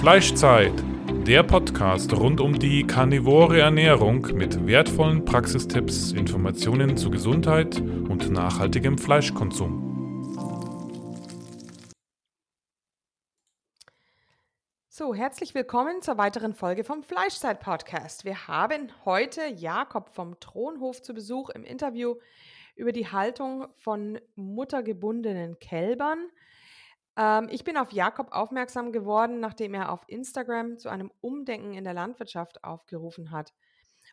Fleischzeit, der Podcast rund um die karnivore Ernährung mit wertvollen Praxistipps, Informationen zu Gesundheit und nachhaltigem Fleischkonsum. So, herzlich willkommen zur weiteren Folge vom Fleischzeit Podcast. Wir haben heute Jakob vom Thronhof zu Besuch im Interview über die Haltung von muttergebundenen Kälbern. Ähm, ich bin auf Jakob aufmerksam geworden, nachdem er auf Instagram zu einem Umdenken in der Landwirtschaft aufgerufen hat.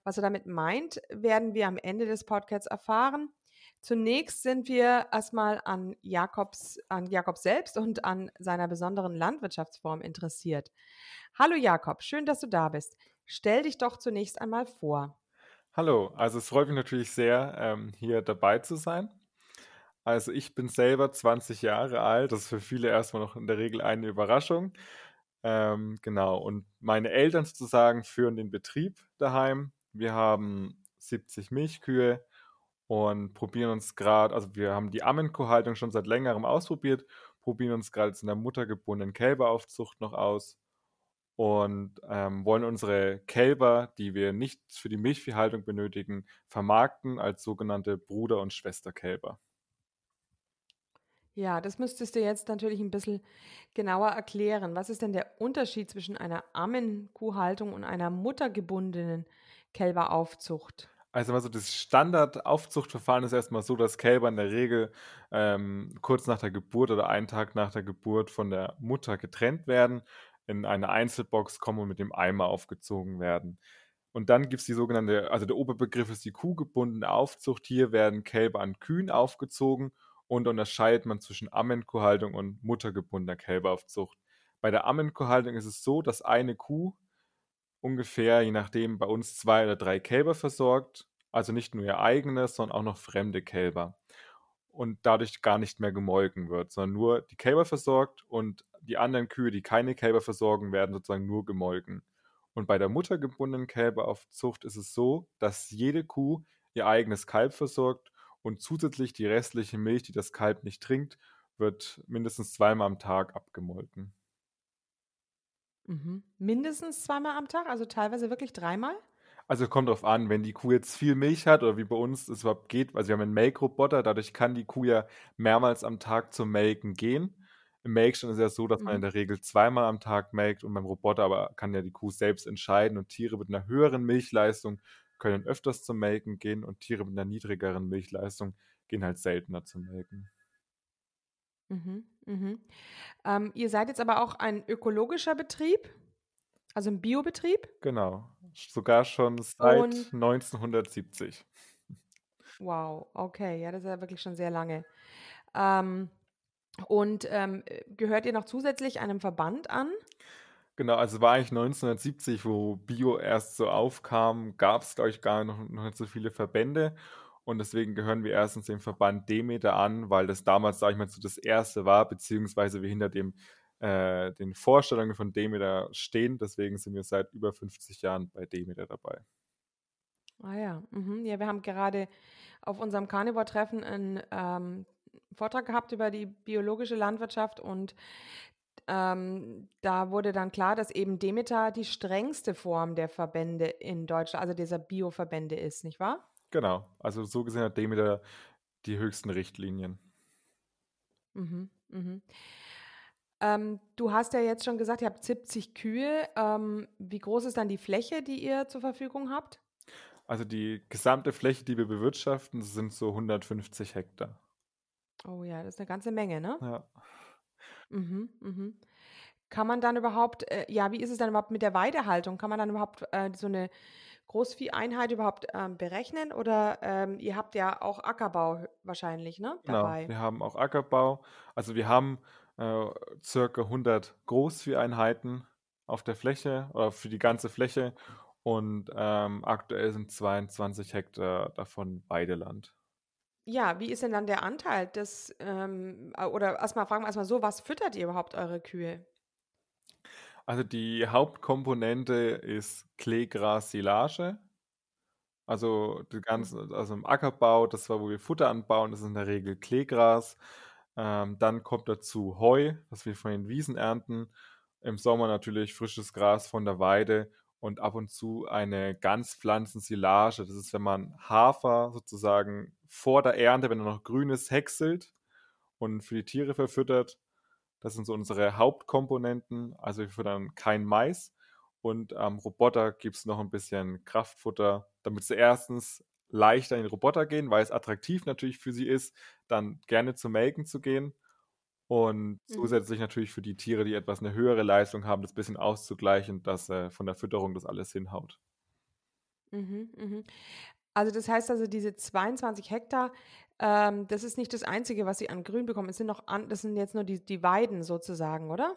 Was er damit meint, werden wir am Ende des Podcasts erfahren. Zunächst sind wir erstmal an Jakobs, an Jakob selbst und an seiner besonderen Landwirtschaftsform interessiert. Hallo Jakob, schön, dass du da bist. Stell dich doch zunächst einmal vor. Hallo, also es freut mich natürlich sehr, ähm, hier dabei zu sein. Also ich bin selber 20 Jahre alt, das ist für viele erstmal noch in der Regel eine Überraschung. Ähm, genau, und meine Eltern sozusagen führen den Betrieb daheim. Wir haben 70 Milchkühe und probieren uns gerade, also wir haben die Ammenkuhhaltung schon seit längerem ausprobiert, probieren uns gerade in der muttergebundenen Kälberaufzucht noch aus und ähm, wollen unsere Kälber, die wir nicht für die Milchviehhaltung benötigen, vermarkten als sogenannte Bruder- und Schwesterkälber. Ja, das müsstest du jetzt natürlich ein bisschen genauer erklären. Was ist denn der Unterschied zwischen einer Ammenkuhhaltung und einer muttergebundenen Kälberaufzucht? Also, also das Standardaufzuchtverfahren ist erstmal so, dass Kälber in der Regel ähm, kurz nach der Geburt oder einen Tag nach der Geburt von der Mutter getrennt werden, in eine Einzelbox kommen und mit dem Eimer aufgezogen werden. Und dann gibt es die sogenannte, also der Oberbegriff ist die kuhgebundene Aufzucht. Hier werden Kälber an Kühen aufgezogen und unterscheidet man zwischen Ammenkuhhaltung und muttergebundener Kälberaufzucht. Bei der Ammenkuhhaltung ist es so, dass eine Kuh ungefähr, je nachdem, bei uns zwei oder drei Kälber versorgt, also nicht nur ihr eigenes, sondern auch noch fremde Kälber. Und dadurch gar nicht mehr gemolken wird, sondern nur die Kälber versorgt und die anderen Kühe, die keine Kälber versorgen, werden sozusagen nur gemolken. Und bei der muttergebundenen Kälberaufzucht ist es so, dass jede Kuh ihr eigenes Kalb versorgt und zusätzlich die restliche Milch, die das Kalb nicht trinkt, wird mindestens zweimal am Tag abgemolken. Mhm. Mindestens zweimal am Tag, also teilweise wirklich dreimal? Also kommt drauf an, wenn die Kuh jetzt viel Milch hat oder wie bei uns es überhaupt geht, also wir haben einen Melkroboter, dadurch kann die Kuh ja mehrmals am Tag zum Melken gehen. Im Melkstand ist es ja so, dass man in mhm. der Regel zweimal am Tag melkt und beim Roboter aber kann ja die Kuh selbst entscheiden und Tiere mit einer höheren Milchleistung können öfters zum Melken gehen und Tiere mit einer niedrigeren Milchleistung gehen halt seltener zum Melken. Mhm, mhm. Ähm, ihr seid jetzt aber auch ein ökologischer Betrieb, also ein Biobetrieb? Genau, sogar schon seit und 1970. Wow, okay, ja, das ist ja wirklich schon sehr lange. Ähm, und ähm, gehört ihr noch zusätzlich einem Verband an? Genau, also war eigentlich 1970, wo Bio erst so aufkam, gab es, glaube ich, gar noch, noch nicht so viele Verbände. Und deswegen gehören wir erstens dem Verband Demeter an, weil das damals, sage ich mal, so das erste war, beziehungsweise wir hinter dem, äh, den Vorstellungen von Demeter stehen. Deswegen sind wir seit über 50 Jahren bei Demeter dabei. Ah ja, mhm. ja, wir haben gerade auf unserem Carnivore-Treffen einen ähm, Vortrag gehabt über die biologische Landwirtschaft und ähm, da wurde dann klar, dass eben Demeter die strengste Form der Verbände in Deutschland, also dieser Bioverbände ist, nicht wahr? Genau, also so gesehen hat Demeter die höchsten Richtlinien. Mhm, mhm. Ähm, du hast ja jetzt schon gesagt, ihr habt 70 Kühe. Ähm, wie groß ist dann die Fläche, die ihr zur Verfügung habt? Also die gesamte Fläche, die wir bewirtschaften, sind so 150 Hektar. Oh ja, das ist eine ganze Menge, ne? Ja. Mhm, mhm. Kann man dann überhaupt, äh, ja, wie ist es dann überhaupt mit der Weidehaltung? Kann man dann überhaupt äh, so eine Großvieheinheit überhaupt ähm, berechnen? Oder ähm, ihr habt ja auch Ackerbau wahrscheinlich, ne? Genau, Dabei. wir haben auch Ackerbau. Also wir haben äh, circa 100 Großvieheinheiten auf der Fläche oder für die ganze Fläche und ähm, aktuell sind 22 Hektar davon Weideland. Ja, wie ist denn dann der Anteil des, ähm, oder erstmal fragen wir erstmal so, was füttert ihr überhaupt eure Kühe? Also die Hauptkomponente ist Kleegras-Silage. Also die mhm. also im Ackerbau, das war, wo wir Futter anbauen, das ist in der Regel Kleegras. Ähm, dann kommt dazu Heu, was wir von den Wiesen ernten. Im Sommer natürlich frisches Gras von der Weide und ab und zu eine Ganzpflanzensilage. Das ist, wenn man Hafer sozusagen vor der Ernte, wenn er noch grün ist, häckselt und für die Tiere verfüttert. Das sind so unsere Hauptkomponenten. Also wir füttern kein Mais. Und am Roboter gibt es noch ein bisschen Kraftfutter, damit sie erstens leichter in den Roboter gehen, weil es attraktiv natürlich für sie ist, dann gerne zu melken zu gehen. Und mhm. zusätzlich natürlich für die Tiere, die etwas eine höhere Leistung haben, das bisschen auszugleichen, dass äh, von der Fütterung das alles hinhaut. Mhm, mhm. Also das heißt also, diese 22 Hektar, ähm, das ist nicht das Einzige, was sie an Grün bekommen. Es sind noch an, das sind jetzt nur die, die Weiden sozusagen, oder?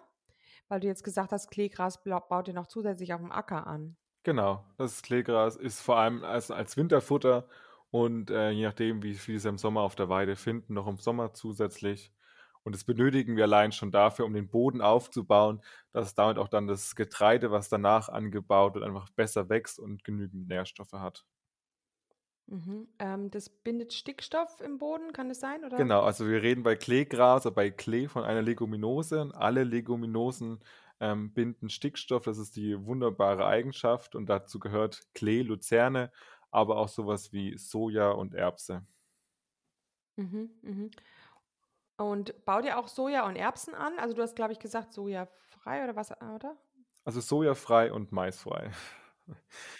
Weil du jetzt gesagt hast, Kleegras baut ihr noch zusätzlich auf dem Acker an. Genau, das Kleegras ist vor allem als, als Winterfutter und äh, je nachdem, wie viel sie im Sommer auf der Weide finden, noch im Sommer zusätzlich. Und das benötigen wir allein schon dafür, um den Boden aufzubauen, dass damit auch dann das Getreide, was danach angebaut wird, einfach besser wächst und genügend Nährstoffe hat. Mhm. Ähm, das bindet Stickstoff im Boden, kann es sein? Oder? Genau, also wir reden bei Kleegras oder bei Klee von einer Leguminose. Alle Leguminosen ähm, binden Stickstoff, das ist die wunderbare Eigenschaft. Und dazu gehört Klee, Luzerne, aber auch sowas wie Soja und Erbse. Mhm, mhm. Und baut ihr auch Soja und Erbsen an? Also du hast, glaube ich, gesagt, sojafrei oder was, oder? Also sojafrei und maisfrei.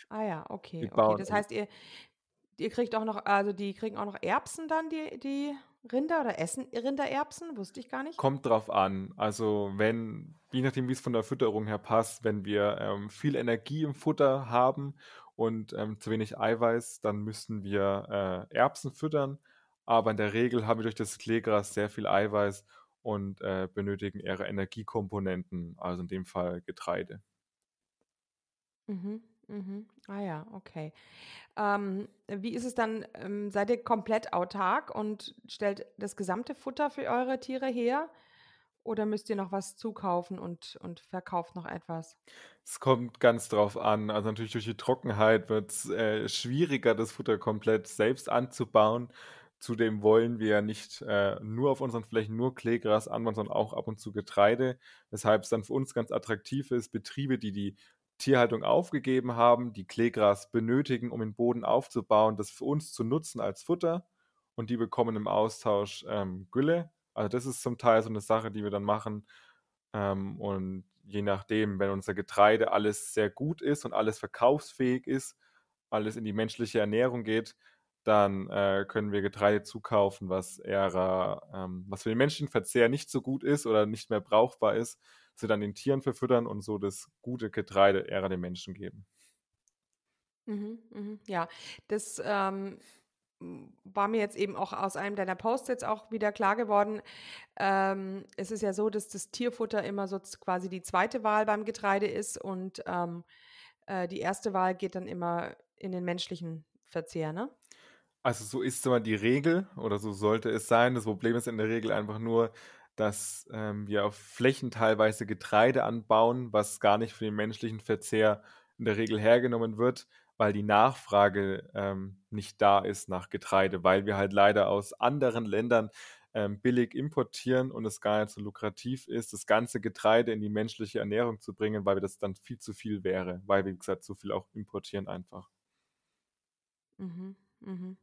Ah ja, okay. okay. Das heißt, ihr, ihr kriegt auch noch, also die kriegen auch noch Erbsen dann, die, die Rinder oder essen Rinder Erbsen? Wusste ich gar nicht. Kommt drauf an. Also wenn, je nachdem, wie es von der Fütterung her passt, wenn wir ähm, viel Energie im Futter haben und ähm, zu wenig Eiweiß, dann müssen wir äh, Erbsen füttern aber in der Regel haben wir durch das Kleegras sehr viel Eiweiß und äh, benötigen eher Energiekomponenten, also in dem Fall Getreide. Mhm, mhm. Ah ja, okay. Ähm, wie ist es dann? Ähm, seid ihr komplett autark und stellt das gesamte Futter für eure Tiere her? Oder müsst ihr noch was zukaufen und, und verkauft noch etwas? Es kommt ganz drauf an. Also natürlich durch die Trockenheit wird es äh, schwieriger, das Futter komplett selbst anzubauen. Zudem wollen wir nicht äh, nur auf unseren Flächen nur Kleegras anbauen, sondern auch ab und zu Getreide, weshalb es dann für uns ganz attraktiv ist, Betriebe, die die Tierhaltung aufgegeben haben, die Kleegras benötigen, um den Boden aufzubauen, das für uns zu nutzen als Futter. Und die bekommen im Austausch ähm, Gülle. Also das ist zum Teil so eine Sache, die wir dann machen. Ähm, und je nachdem, wenn unser Getreide alles sehr gut ist und alles verkaufsfähig ist, alles in die menschliche Ernährung geht, dann äh, können wir Getreide zukaufen, was eher, ähm, was für den Menschenverzehr nicht so gut ist oder nicht mehr brauchbar ist, sie dann den Tieren verfüttern und so das gute Getreide eher den Menschen geben. Mhm, mhm, ja, das ähm, war mir jetzt eben auch aus einem deiner Posts jetzt auch wieder klar geworden. Ähm, es ist ja so, dass das Tierfutter immer so quasi die zweite Wahl beim Getreide ist und ähm, äh, die erste Wahl geht dann immer in den menschlichen Verzehr, ne? Also so ist immer die Regel oder so sollte es sein. Das Problem ist in der Regel einfach nur, dass ähm, wir auf Flächen teilweise Getreide anbauen, was gar nicht für den menschlichen Verzehr in der Regel hergenommen wird, weil die Nachfrage ähm, nicht da ist nach Getreide, weil wir halt leider aus anderen Ländern ähm, billig importieren und es gar nicht so lukrativ ist, das ganze Getreide in die menschliche Ernährung zu bringen, weil das dann viel zu viel wäre, weil wir, wie gesagt, so viel auch importieren einfach. Mhm, mhm.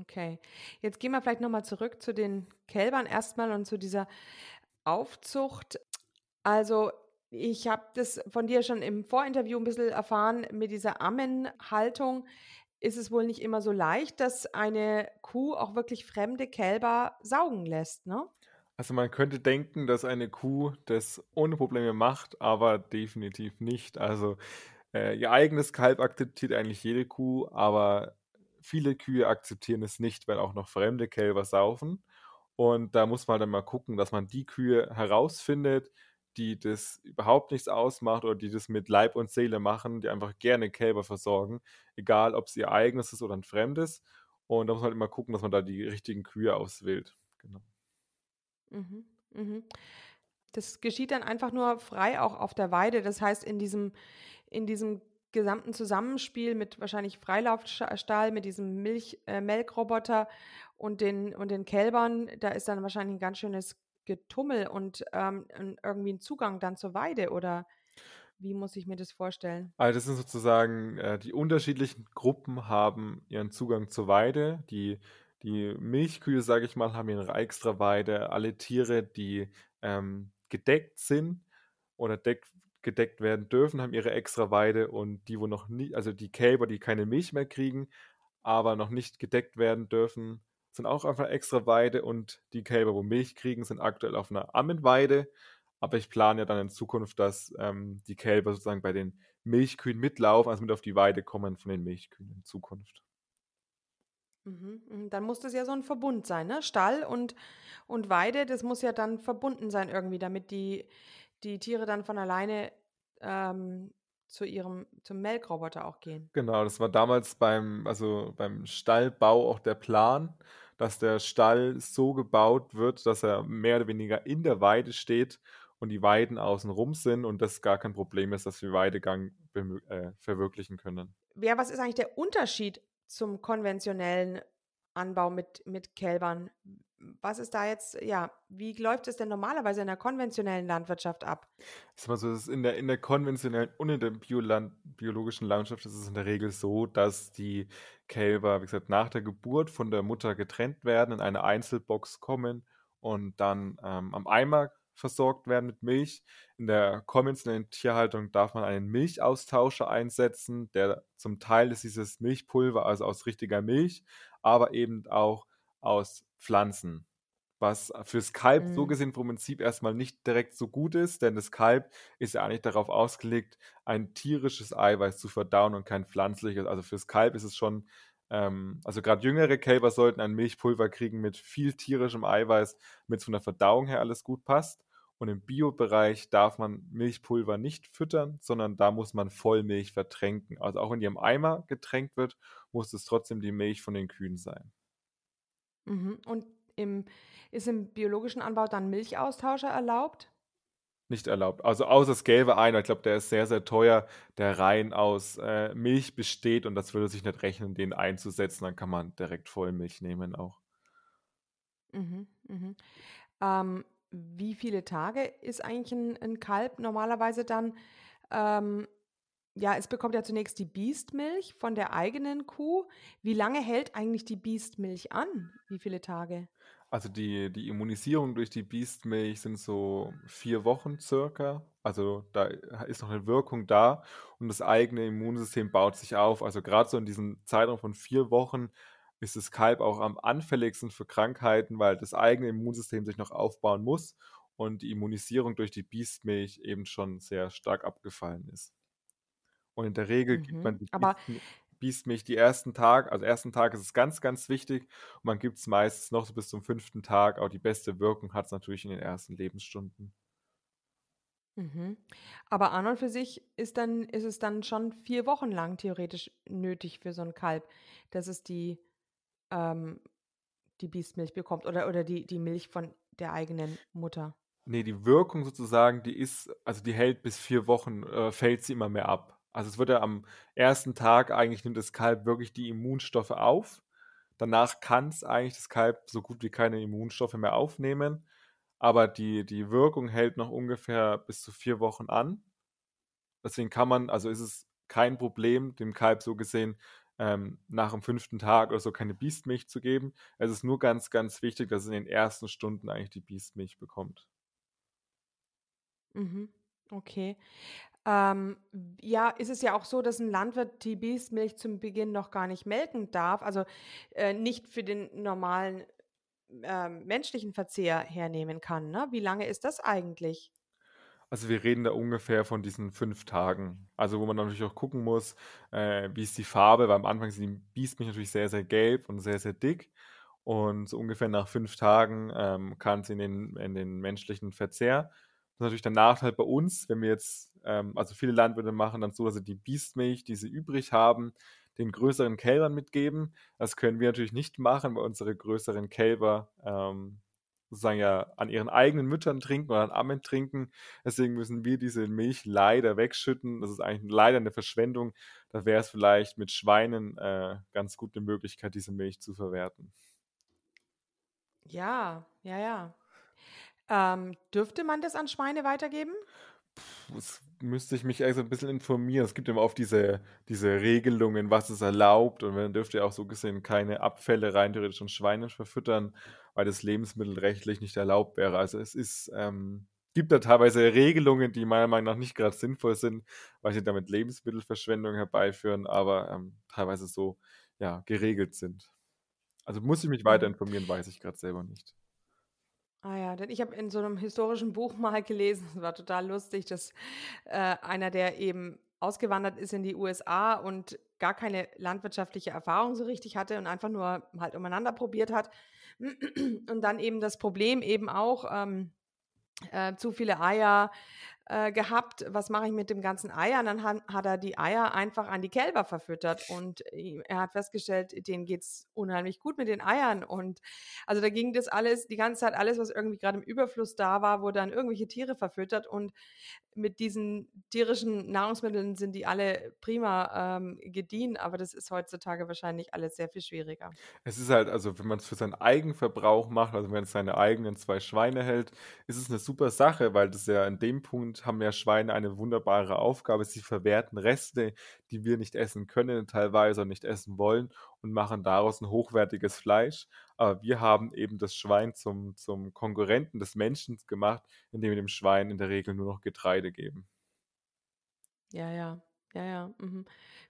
Okay. Jetzt gehen wir vielleicht nochmal zurück zu den Kälbern erstmal und zu dieser Aufzucht. Also ich habe das von dir schon im Vorinterview ein bisschen erfahren, mit dieser Ammenhaltung ist es wohl nicht immer so leicht, dass eine Kuh auch wirklich fremde Kälber saugen lässt, ne? Also man könnte denken, dass eine Kuh das ohne Probleme macht, aber definitiv nicht. Also äh, ihr eigenes Kalb akzeptiert eigentlich jede Kuh, aber viele Kühe akzeptieren es nicht, wenn auch noch fremde Kälber saufen. Und da muss man dann mal gucken, dass man die Kühe herausfindet, die das überhaupt nichts ausmacht oder die das mit Leib und Seele machen, die einfach gerne Kälber versorgen, egal ob es ihr eigenes ist oder ein fremdes. Und da muss man halt immer gucken, dass man da die richtigen Kühe auswählt. Genau. Mhm, mhm. Das geschieht dann einfach nur frei auch auf der Weide. Das heißt, in diesem, in diesem gesamten Zusammenspiel mit wahrscheinlich Freilaufstall, mit diesem Milch, äh, Melkroboter und den, und den Kälbern, da ist dann wahrscheinlich ein ganz schönes Getummel und ähm, irgendwie einen Zugang dann zur Weide oder wie muss ich mir das vorstellen? Also das sind sozusagen äh, die unterschiedlichen Gruppen haben ihren Zugang zur Weide. Die, die Milchkühe, sage ich mal, haben ihre extra Weide. Alle Tiere, die ähm, gedeckt sind oder deck, gedeckt werden dürfen, haben ihre extra Weide und die, wo noch nie, also die Kälber, die keine Milch mehr kriegen, aber noch nicht gedeckt werden dürfen, sind auch einer extra Weide und die Kälber, wo Milch kriegen, sind aktuell auf einer Ammenweide. Aber ich plane ja dann in Zukunft, dass ähm, die Kälber sozusagen bei den Milchkühen mitlaufen, also mit auf die Weide kommen von den Milchkühen in Zukunft. Mhm, mhm. Dann muss das ja so ein Verbund sein, ne? Stall und, und Weide, das muss ja dann verbunden sein irgendwie, damit die, die Tiere dann von alleine ähm, zu ihrem, zum Melkroboter auch gehen. Genau, das war damals beim, also beim Stallbau auch der Plan, dass der Stall so gebaut wird, dass er mehr oder weniger in der Weide steht und die Weiden außen rum sind und das gar kein Problem ist, dass wir Weidegang äh, verwirklichen können. Ja, was ist eigentlich der Unterschied zum konventionellen Anbau mit, mit Kälbern? Was ist da jetzt, ja, wie läuft es denn normalerweise in der konventionellen Landwirtschaft ab? Ich sag so, in der, in der konventionellen und in der Bioland, biologischen Landschaft ist es in der Regel so, dass die Kälber, wie gesagt, nach der Geburt von der Mutter getrennt werden, in eine Einzelbox kommen und dann ähm, am Eimer versorgt werden mit Milch. In der konventionellen Tierhaltung darf man einen Milchaustauscher einsetzen, der zum Teil ist dieses Milchpulver, also aus richtiger Milch, aber eben auch aus Pflanzen. Was fürs Kalb mhm. so gesehen vom Prinzip erstmal nicht direkt so gut ist, denn das Kalb ist ja eigentlich darauf ausgelegt, ein tierisches Eiweiß zu verdauen und kein pflanzliches. Also fürs Kalb ist es schon, ähm, also gerade jüngere Kälber sollten ein Milchpulver kriegen mit viel tierischem Eiweiß, damit es von der Verdauung her alles gut passt. Und im Bio-Bereich darf man Milchpulver nicht füttern, sondern da muss man Vollmilch vertränken. Also auch wenn die im Eimer getränkt wird, muss es trotzdem die Milch von den Kühen sein. Mhm. Und im, ist im biologischen Anbau dann Milchaustauscher erlaubt? Nicht erlaubt. Also außer es gäbe einer, ich glaube, der ist sehr, sehr teuer, der rein aus äh, Milch besteht und das würde sich nicht rechnen, den einzusetzen. Dann kann man direkt Vollmilch nehmen auch. Mhm, mhm. Ähm, wie viele Tage ist eigentlich ein, ein Kalb normalerweise dann ähm, ja, es bekommt ja zunächst die Biestmilch von der eigenen Kuh. Wie lange hält eigentlich die Biestmilch an? Wie viele Tage? Also die, die Immunisierung durch die Biestmilch sind so vier Wochen circa. Also da ist noch eine Wirkung da und das eigene Immunsystem baut sich auf. Also gerade so in diesem Zeitraum von vier Wochen ist das Kalb auch am anfälligsten für Krankheiten, weil das eigene Immunsystem sich noch aufbauen muss und die Immunisierung durch die Biestmilch eben schon sehr stark abgefallen ist. Und in der Regel gibt mhm. man die Aber Biestmilch die ersten Tag, also ersten Tag ist es ganz, ganz wichtig. Und man gibt es meistens noch so bis zum fünften Tag. Auch die beste Wirkung hat es natürlich in den ersten Lebensstunden. Mhm. Aber an und für sich ist, dann, ist es dann schon vier Wochen lang theoretisch nötig für so ein Kalb, dass es die, ähm, die Biestmilch bekommt oder, oder die, die Milch von der eigenen Mutter. Nee, die Wirkung sozusagen, die ist, also die hält bis vier Wochen, äh, fällt sie immer mehr ab. Also es wird ja am ersten Tag eigentlich nimmt das Kalb wirklich die Immunstoffe auf. Danach kann es eigentlich das Kalb so gut wie keine Immunstoffe mehr aufnehmen. Aber die, die Wirkung hält noch ungefähr bis zu vier Wochen an. Deswegen kann man, also ist es kein Problem, dem Kalb so gesehen ähm, nach dem fünften Tag oder so keine Biestmilch zu geben. Es ist nur ganz, ganz wichtig, dass es in den ersten Stunden eigentlich die Biestmilch bekommt. Mhm. Okay. Ähm, ja, ist es ja auch so, dass ein Landwirt die Biestmilch zum Beginn noch gar nicht melken darf, also äh, nicht für den normalen äh, menschlichen Verzehr hernehmen kann. Ne? Wie lange ist das eigentlich? Also wir reden da ungefähr von diesen fünf Tagen. Also wo man natürlich auch gucken muss, äh, wie ist die Farbe, weil am Anfang sind die Biestmilch natürlich sehr, sehr gelb und sehr, sehr dick. Und so ungefähr nach fünf Tagen ähm, kann es in den, in den menschlichen Verzehr ist natürlich der Nachteil bei uns, wenn wir jetzt, ähm, also viele Landwirte machen dann so, dass sie die Biestmilch, die sie übrig haben, den größeren Kälbern mitgeben. Das können wir natürlich nicht machen, weil unsere größeren Kälber ähm, sozusagen ja an ihren eigenen Müttern trinken oder an Ammen trinken. Deswegen müssen wir diese Milch leider wegschütten. Das ist eigentlich leider eine Verschwendung. Da wäre es vielleicht mit Schweinen äh, ganz gut eine Möglichkeit, diese Milch zu verwerten. Ja, ja, ja. Ähm, dürfte man das an Schweine weitergeben? Das müsste ich mich also ein bisschen informieren. Es gibt immer oft diese, diese Regelungen, was es erlaubt. Und man dürfte ja auch so gesehen keine Abfälle rein theoretisch an Schweinen verfüttern, weil das lebensmittelrechtlich nicht erlaubt wäre. Also es ist, ähm, gibt da teilweise Regelungen, die meiner Meinung nach nicht gerade sinnvoll sind, weil sie damit Lebensmittelverschwendung herbeiführen, aber ähm, teilweise so ja, geregelt sind. Also muss ich mich weiter Mhm. informieren, weiß ich gerade selber nicht. Ah ja, denn ich habe in so einem historischen Buch mal gelesen, es war total lustig, dass äh, einer, der eben ausgewandert ist in die USA und gar keine landwirtschaftliche Erfahrung so richtig hatte und einfach nur halt umeinander probiert hat und dann eben das Problem eben auch ähm, äh, zu viele Eier äh, gehabt. Was mache ich mit dem ganzen Eier? Und dann hat, hat er die Eier einfach an die Kälber verfüttert und er hat festgestellt, denen geht es unheimlich gut mit den Eiern. Und also da ging das alles, die ganze Zeit alles, was irgendwie gerade im Überfluss da war, wurde an irgendwelche Tiere verfüttert und mit diesen tierischen Nahrungsmitteln sind die alle prima ähm, gediehen, aber das ist heutzutage wahrscheinlich alles sehr viel schwieriger. Es ist halt, also wenn man es für seinen Eigenverbrauch macht, also wenn man seine eigenen zwei Schweine hält, ist es eine super Sache, weil das ja in dem Punkt haben ja Schweine eine wunderbare Aufgabe. Sie verwerten Reste, die wir nicht essen können, teilweise und nicht essen wollen und machen daraus ein hochwertiges Fleisch. Aber wir haben eben das Schwein zum, zum Konkurrenten des Menschen gemacht, indem wir dem Schwein in der Regel nur noch Getreide geben. Ja, ja, ja, ja. Mhm.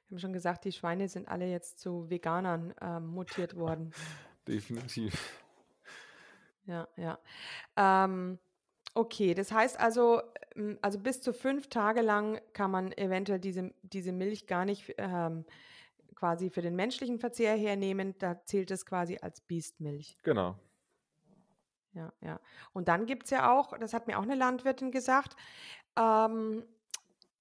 Wir haben schon gesagt, die Schweine sind alle jetzt zu Veganern ähm, mutiert worden. Definitiv. Ja, ja. Ähm, okay, das heißt also, ähm, also bis zu fünf Tage lang kann man eventuell diese, diese Milch gar nicht ähm, quasi für den menschlichen Verzehr hernehmen. Da zählt es quasi als Biestmilch. Genau. Ja, ja. Und dann gibt es ja auch, das hat mir auch eine Landwirtin gesagt, ähm,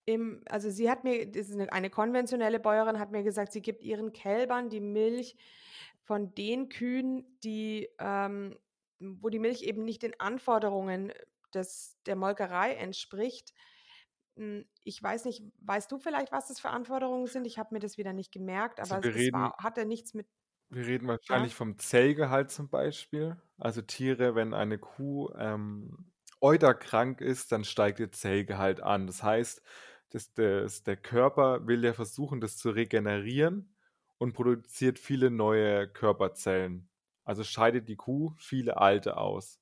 im, also sie hat mir, das ist eine, eine konventionelle Bäuerin, hat mir gesagt, sie gibt ihren Kälbern die Milch von den Kühen, die, ähm, wo die Milch eben nicht den Anforderungen des, der Molkerei entspricht. Hm, Ich weiß nicht, weißt du vielleicht, was das für Anforderungen sind? Ich habe mir das wieder nicht gemerkt, Also aber es reden, war, hatte nichts mit, wir reden ja? wahrscheinlich vom Zellgehalt zum Beispiel. Also Tiere, wenn eine Kuh ähm, euterkrank ist, dann steigt ihr Zellgehalt an. Das heißt, das, das, der Körper will ja versuchen, das zu regenerieren und produziert viele neue Körperzellen. Also scheidet die Kuh viele alte aus.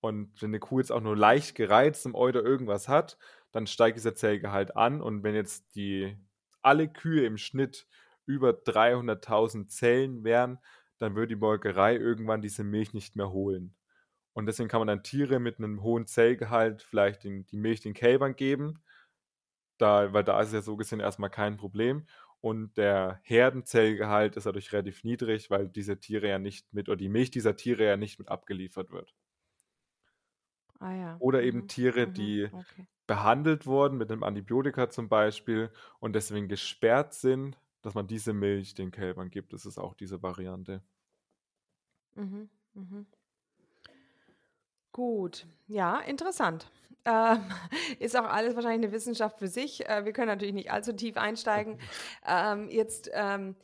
Und wenn eine Kuh jetzt auch nur leicht gereizt im Euter irgendwas hat, dann steigt dieser Zellgehalt an. Und wenn jetzt die alle Kühe im Schnitt über 300.000 Zellen wären, dann würde die Molkerei irgendwann diese Milch nicht mehr holen. Und deswegen kann man dann Tiere mit einem hohen Zellgehalt vielleicht den, die Milch den Kälbern geben, da, weil da ist es ja so gesehen erstmal kein Problem. Und der Herdenzellgehalt ist dadurch relativ niedrig, weil diese Tiere ja nicht mit, oder die Milch dieser Tiere ja nicht mit abgeliefert wird. Ah ja. Oder eben Mhm. Tiere, Mhm. die Okay. behandelt wurden mit einem Antibiotika zum Beispiel und deswegen gesperrt sind, dass man diese Milch den Kälbern gibt. Das ist auch diese Variante. Mhm. Mhm. Gut, ja, interessant. Ähm, ist auch alles wahrscheinlich eine Wissenschaft für sich. Äh, wir können natürlich nicht allzu tief einsteigen. Ähm, jetzt ähm,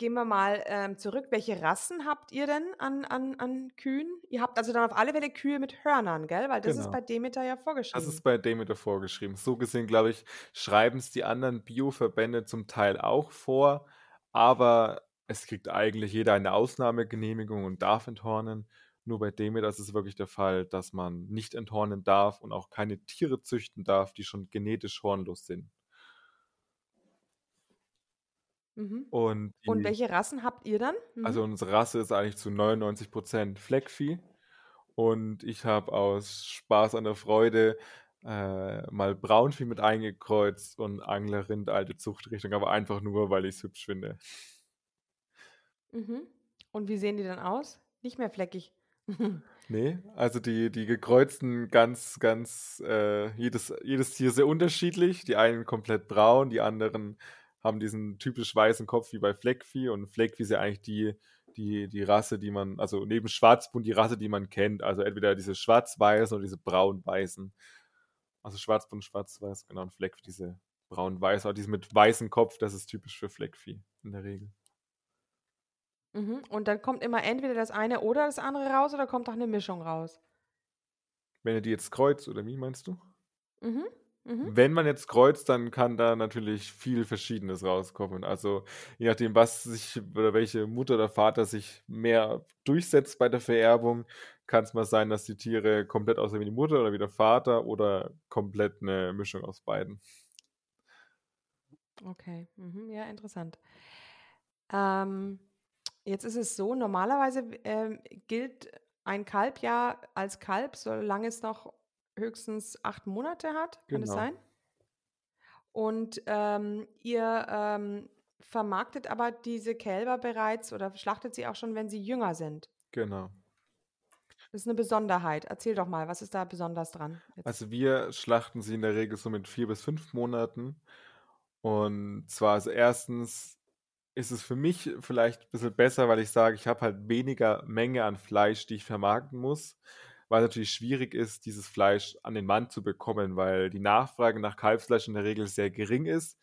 gehen wir mal ähm, zurück. Welche Rassen habt ihr denn an, an, an Kühen? Ihr habt also dann auf alle Fälle Kühe mit Hörnern, gell? Weil das ist Genau. bei Demeter ja Das vorgeschrieben. ist bei Demeter vorgeschrieben. So gesehen, glaube ich, schreiben es die anderen Bioverbände zum Teil auch vor, aber es kriegt eigentlich jeder eine Ausnahmegenehmigung und darf enthornen. Nur bei Demeter ist es wirklich der Fall, dass man nicht enthornen darf und auch keine Tiere züchten darf, die schon genetisch hornlos sind. Mhm. Und Und die, welche Rassen habt ihr dann? also Mhm. unsere Rasse ist eigentlich zu 99% Fleckvieh. Und ich habe aus Spaß an der Freude äh, mal Braunvieh mit eingekreuzt und Anglerrind, alte Zuchtrichtung, aber einfach nur, weil ich es hübsch finde. Mhm. Und wie sehen die dann aus? Nicht mehr fleckig. Nee, also die, die gekreuzten ganz, ganz, äh, jedes, jedes Tier sehr unterschiedlich. Die einen komplett braun, die anderen haben diesen typisch weißen Kopf wie bei Fleckvieh. Und Fleckvieh ist ja eigentlich die, die, die Rasse, die man, also neben Schwarzbund die Rasse, die man kennt. Also entweder diese schwarz-weißen oder diese braun-weißen. Also Schwarzbund, schwarz-weiß, genau, und Fleckvieh, diese braun-weiß, aber diese mit weißem Kopf, das ist typisch für Fleckvieh in der Regel. Mhm. Und dann kommt immer entweder das eine oder das andere raus oder kommt auch eine Mischung raus? Wenn ihr die jetzt kreuzt, oder wie meinst du? Mhm. Mhm. Wenn man jetzt kreuzt, dann kann da natürlich viel Verschiedenes rauskommen. Also je nachdem, was sich oder welche Mutter oder Vater sich mehr durchsetzt bei der Vererbung, kann es mal sein, dass die Tiere komplett aussehen wie die Mutter oder wie der Vater oder komplett eine Mischung aus beiden. Okay, mhm. ja, interessant. Ähm, jetzt ist es so, normalerweise ähm, gilt ein Kalb ja als Kalb, solange es noch höchstens acht Monate hat. Kann das Genau. sein? Und ähm, ihr ähm, vermarktet aber diese Kälber bereits oder schlachtet sie auch schon, wenn sie jünger sind. Genau. Das ist eine Besonderheit. Erzähl doch mal, was ist da besonders dran? Jetzt. Also wir schlachten sie in der Regel so mit vier bis fünf Monaten. Und zwar, also erstens ist es für mich vielleicht ein bisschen besser, weil ich sage, ich habe halt weniger Menge an Fleisch, die ich vermarkten muss, weil es natürlich schwierig ist, dieses Fleisch an den Mann zu bekommen, weil die Nachfrage nach Kalbsfleisch in der Regel sehr gering ist,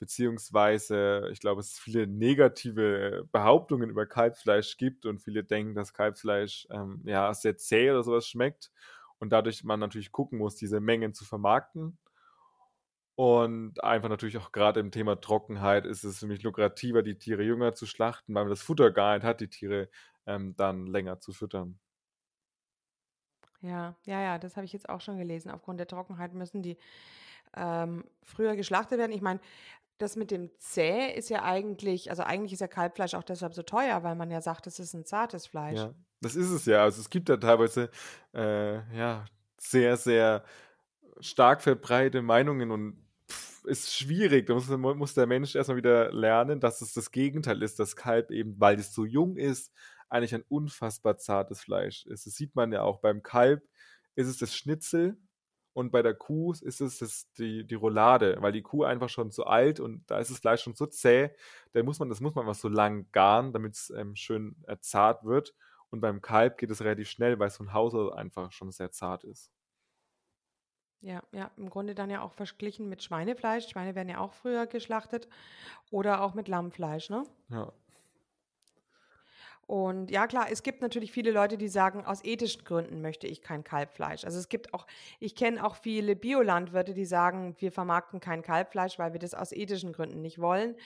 beziehungsweise ich glaube, es viele negative Behauptungen über Kalbsfleisch gibt und viele denken, dass Kalbsfleisch ähm, ja sehr zäh oder sowas schmeckt und dadurch man natürlich gucken muss, diese Mengen zu vermarkten. Und einfach natürlich auch gerade im Thema Trockenheit ist es für mich lukrativer, die Tiere jünger zu schlachten, weil man das Futter gar nicht hat, die Tiere ähm, dann länger zu füttern. Ja, ja, ja, das habe ich jetzt auch schon gelesen. Aufgrund der Trockenheit müssen die ähm, früher geschlachtet werden. Ich meine, das mit dem Zäh ist ja eigentlich, also eigentlich ist ja Kalbfleisch auch deshalb so teuer, weil man ja sagt, es ist ein zartes Fleisch. Ja, das ist es ja. Also es gibt ja teilweise äh, ja sehr, sehr stark verbreitete Meinungen und pff, ist schwierig. Da muss, muss der Mensch erstmal wieder lernen, dass es das Gegenteil ist, dass Kalb eben, weil es so jung ist, eigentlich ein unfassbar zartes Fleisch ist. Das sieht man ja auch beim Kalb, ist es das Schnitzel und bei der Kuh ist es das, die, die Roulade, weil die Kuh einfach schon so alt und da ist das Fleisch schon so zäh, da muss man, das muss man einfach so lang garen, damit es ähm, schön äh, zart wird. Und beim Kalb geht es relativ schnell, weil so ein Hauser einfach schon sehr zart ist. Ja, ja, im Grunde dann ja auch verglichen mit Schweinefleisch. Schweine werden ja auch früher geschlachtet oder auch mit Lammfleisch, ne? Ja. Und ja, klar, es gibt natürlich viele Leute, die sagen, aus ethischen Gründen möchte ich kein Kalbfleisch. Also es gibt auch, ich kenne auch viele Biolandwirte, die sagen, wir vermarkten kein Kalbfleisch, weil wir das aus ethischen Gründen nicht wollen.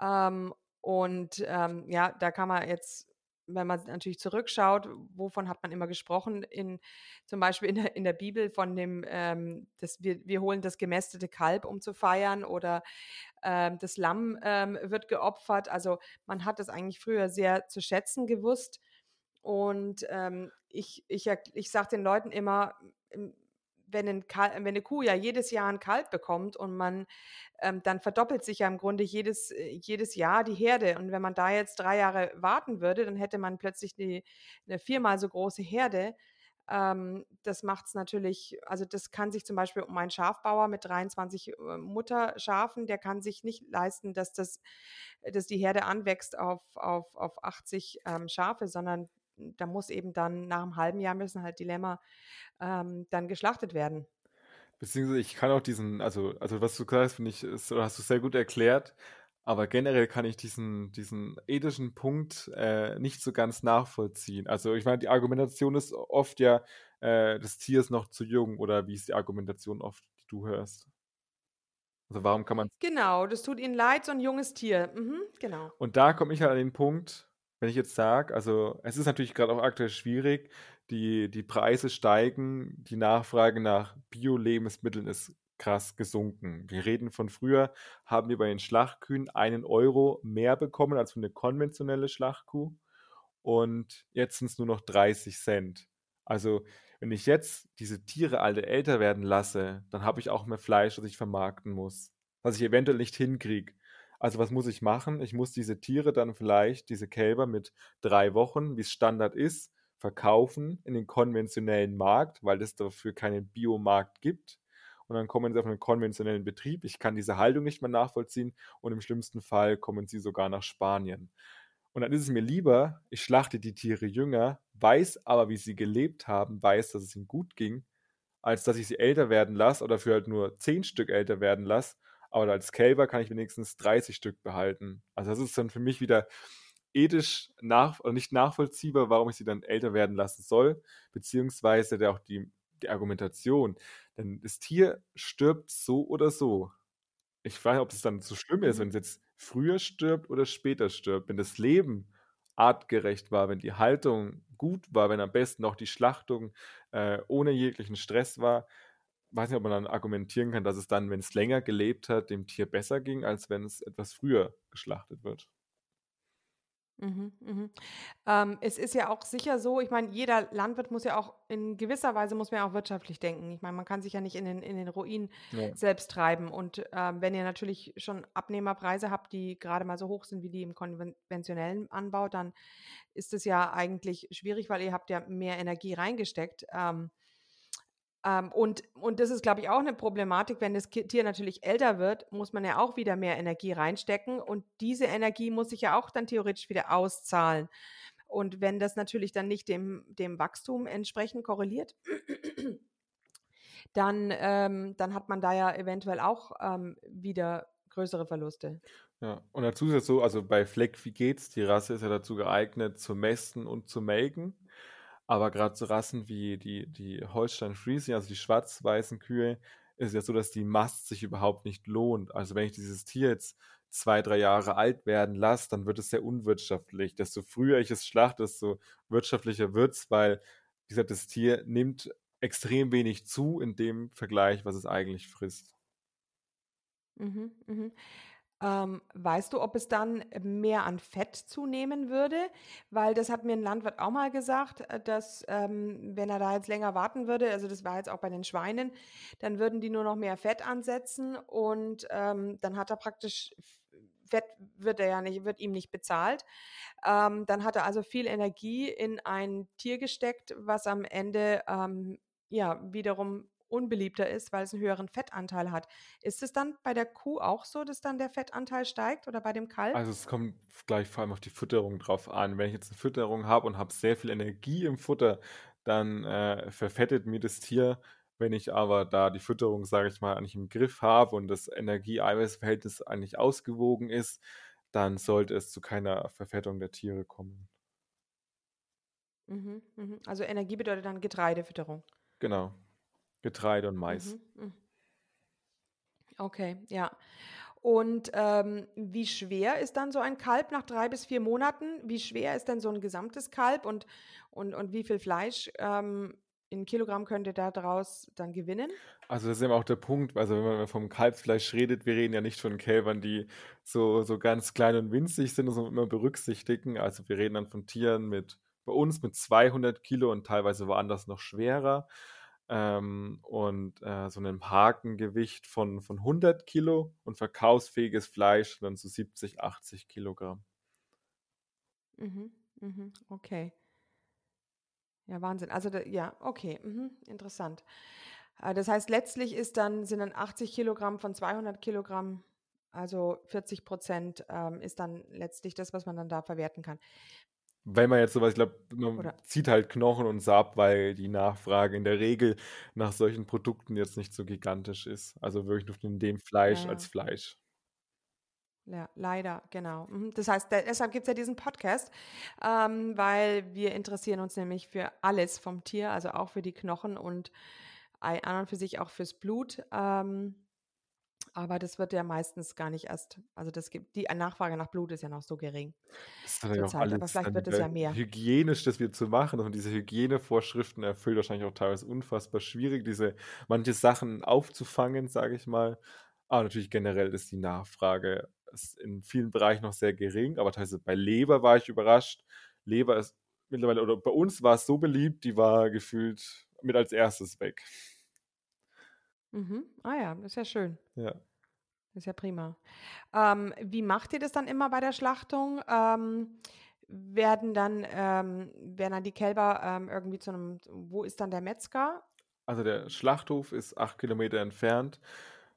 Ähm, und ähm, ja, da kann man jetzt, wenn man natürlich zurückschaut, wovon hat man immer gesprochen, in, zum Beispiel in der, in der Bibel von dem, ähm, das, wir, wir holen das gemästete Kalb, um zu feiern oder ähm, das Lamm ähm, wird geopfert. Also man hat das eigentlich früher sehr zu schätzen gewusst. Und ähm, ich, ich, ich sage den Leuten immer, wenn, ein wenn eine Kuh ja jedes Jahr ein Kalb bekommt und man, ähm, dann verdoppelt sich ja im Grunde jedes, äh, jedes Jahr die Herde. Und wenn man da jetzt drei Jahre warten würde, dann hätte man plötzlich die, eine viermal so große Herde. Ähm, das macht es natürlich, also das kann sich zum Beispiel um einen Schafbauer mit 23 äh, Mutterschafen, der kann sich nicht leisten, dass, das, dass die Herde anwächst auf, auf, auf 80 ähm, Schafe, sondern da muss eben dann nach einem halben Jahr müssen halt die Lämmer ähm, dann geschlachtet werden. Beziehungsweise ich kann auch diesen, also, also was du gesagt hast, finde ich, ist, oder hast du sehr gut erklärt, aber generell kann ich diesen, diesen ethischen Punkt äh, nicht so ganz nachvollziehen. Also ich meine, die Argumentation ist oft ja, äh, das Tier ist noch zu jung, oder wie ist die Argumentation oft, die du hörst? Also warum kann man Genau, das tut ihnen leid, so ein junges Tier. Mhm, genau. Und da komme ich halt an den Punkt, wenn ich jetzt sage, also es ist natürlich gerade auch aktuell schwierig, die, die Preise steigen, die Nachfrage nach Bio-Lebensmitteln ist krass gesunken. Wir reden von früher, haben wir bei den Schlachtkühen einen Euro mehr bekommen als für eine konventionelle Schlachtkuh und jetzt sind es nur noch 30 Cent. Also wenn ich jetzt diese Tiere alle älter werden lasse, dann habe ich auch mehr Fleisch, das ich vermarkten muss, was ich eventuell nicht hinkriege. Also was muss ich machen? Ich muss diese Tiere dann vielleicht, diese Kälber mit drei Wochen, wie es Standard ist, verkaufen in den konventionellen Markt, weil es dafür keinen Biomarkt gibt. Und dann kommen sie auf einen konventionellen Betrieb. Ich kann diese Haltung nicht mehr nachvollziehen und im schlimmsten Fall kommen sie sogar nach Spanien. Und dann ist es mir lieber, ich schlachte die Tiere jünger, weiß aber, wie sie gelebt haben, weiß, dass es ihnen gut ging, als dass ich sie älter werden lasse oder für halt nur 10 Stück älter werden lasse. Aber als Kälber kann ich wenigstens 30 Stück behalten. Also das ist dann für mich wieder ethisch nach, oder nicht nachvollziehbar, warum ich sie dann älter werden lassen soll, beziehungsweise der auch die, die Argumentation. Denn das Tier stirbt so oder so. Ich weiß nicht, ob es dann so schlimm ist, wenn Mhm. es jetzt früher stirbt oder später stirbt. Wenn das Leben artgerecht war, wenn die Haltung gut war, wenn am besten auch die Schlachtung äh, ohne jeglichen Stress war, weiß nicht, ob man dann argumentieren kann, dass es dann, wenn es länger gelebt hat, dem Tier besser ging, als wenn es etwas früher geschlachtet wird. Mhm, mhm. Ähm, es ist ja auch sicher so, ich meine, jeder Landwirt muss ja auch in gewisser Weise muss man ja auch wirtschaftlich denken. Ich meine, man kann sich ja nicht in den, in den Ruin Ja. selbst treiben. Und ähm, wenn ihr natürlich schon Abnehmerpreise habt, die gerade mal so hoch sind wie die im konventionellen Anbau, dann ist es ja eigentlich schwierig, weil ihr habt ja mehr Energie reingesteckt. Ähm, ähm, und, und das ist, glaube ich, auch eine Problematik. Wenn das Tier natürlich älter wird, muss man ja auch wieder mehr Energie reinstecken. Und diese Energie muss sich ja auch dann theoretisch wieder auszahlen. Und wenn das natürlich dann nicht dem, dem Wachstum entsprechend korreliert, dann, ähm, dann hat man da ja eventuell auch ähm, wieder größere Verluste. Ja, und dazu ist es so, also bei Fleck, wie geht's? Die Rasse ist ja dazu geeignet, zu mästen und zu melken. Aber gerade so Rassen wie die, die Holstein Friesian, also die schwarz-weißen Kühe, ist ja so, dass die Mast sich überhaupt nicht lohnt. Also wenn ich dieses Tier jetzt zwei, drei Jahre alt werden lasse, dann wird es sehr unwirtschaftlich. Desto früher ich es schlachte, desto wirtschaftlicher wird es, weil, wie gesagt, das Tier nimmt extrem wenig zu in dem Vergleich, was es eigentlich frisst. Mhm, mhm. Ähm, weißt du, ob es dann mehr an Fett zunehmen würde? Weil das hat mir ein Landwirt auch mal gesagt, äh, dass ähm, wenn er da jetzt länger warten würde, also das war jetzt auch bei den Schweinen, dann würden die nur noch mehr Fett ansetzen und ähm, dann hat er praktisch Fett wird er ja nicht, wird ihm nicht bezahlt. Ähm, dann hat er also viel Energie in ein Tier gesteckt, was am Ende ähm, ja wiederum unbeliebter ist, weil es einen höheren Fettanteil hat. Ist es dann bei der Kuh auch so, dass dann der Fettanteil steigt oder bei dem Kalb? Also es kommt gleich vor allem auf die Fütterung drauf an. Wenn ich jetzt eine Fütterung habe und habe sehr viel Energie im Futter, dann äh, verfettet mir das Tier. Wenn ich aber da die Fütterung, sage ich mal, eigentlich im Griff habe und das Energie-Eiweiß-Verhältnis eigentlich ausgewogen ist, dann sollte es zu keiner Verfettung der Tiere kommen. Mhm, mhm. Also Energie bedeutet dann Getreidefütterung. Genau. Getreide und Mais. Mhm, mhm. Okay, ja. Und ähm, wie schwer ist dann so ein Kalb nach drei bis vier Monaten? Wie schwer ist denn so ein gesamtes Kalb und, und, und wie viel Fleisch ähm, in Kilogramm könnt ihr da draus dann gewinnen? Also das ist eben auch der Punkt, also wenn man vom Kalbsfleisch redet, wir reden ja nicht von Kälbern, die so, so ganz klein und winzig sind, das muss man immer berücksichtigen. Also wir reden dann von Tieren mit, bei uns mit 200 Kilo und teilweise woanders noch schwerer. Ähm, und äh, so einem Hakengewicht von, von 100 Kilo und verkaufsfähiges Fleisch dann so 70, 80 Kilogramm. Mhm, mhm, okay. Ja, Wahnsinn. Also da, ja, okay, mhm, interessant. Äh, Das heißt, letztlich ist dann, sind dann 80 Kilogramm von 200 Kilogramm, also 40 Prozent ähm, ist dann letztlich das, was man dann da verwerten kann. Wenn man jetzt sowas, ich glaube, man Oder, zieht halt Knochen und Saab, weil die Nachfrage in der Regel nach solchen Produkten jetzt nicht so gigantisch ist. Also wirklich nur in dem ja, Fleisch als ja. Fleisch. Ja, leider, genau. Mhm. Das heißt, de- deshalb gibt es ja diesen Podcast, ähm, weil wir interessieren uns nämlich für alles vom Tier, also auch für die Knochen und an und für sich auch fürs Blut. Ähm, aber das wird ja meistens gar nicht erst, also das gibt, die Nachfrage nach Blut ist ja noch so gering Das ist natürlich auch zurzeit, aber alles vielleicht wird es ja mehr. hygienisch, das wieder zu machen, dass man diese Hygienevorschriften erfüllt, wahrscheinlich auch teilweise unfassbar schwierig, diese manche Sachen aufzufangen, sage ich mal. Aber natürlich generell ist die Nachfrage ist in vielen Bereichen noch sehr gering, aber teilweise bei Leber war ich überrascht. Leber ist mittlerweile, oder bei uns war es so beliebt, die war gefühlt mit als erstes weg. Mhm. Ah ja, ist ja schön. Ja. Ist ja prima. Ähm, wie macht ihr das dann immer bei der Schlachtung? Ähm, werden dann, ähm, werden dann die Kälber ähm, irgendwie zu einem, wo ist dann der Metzger? Also der Schlachthof ist acht Kilometer entfernt.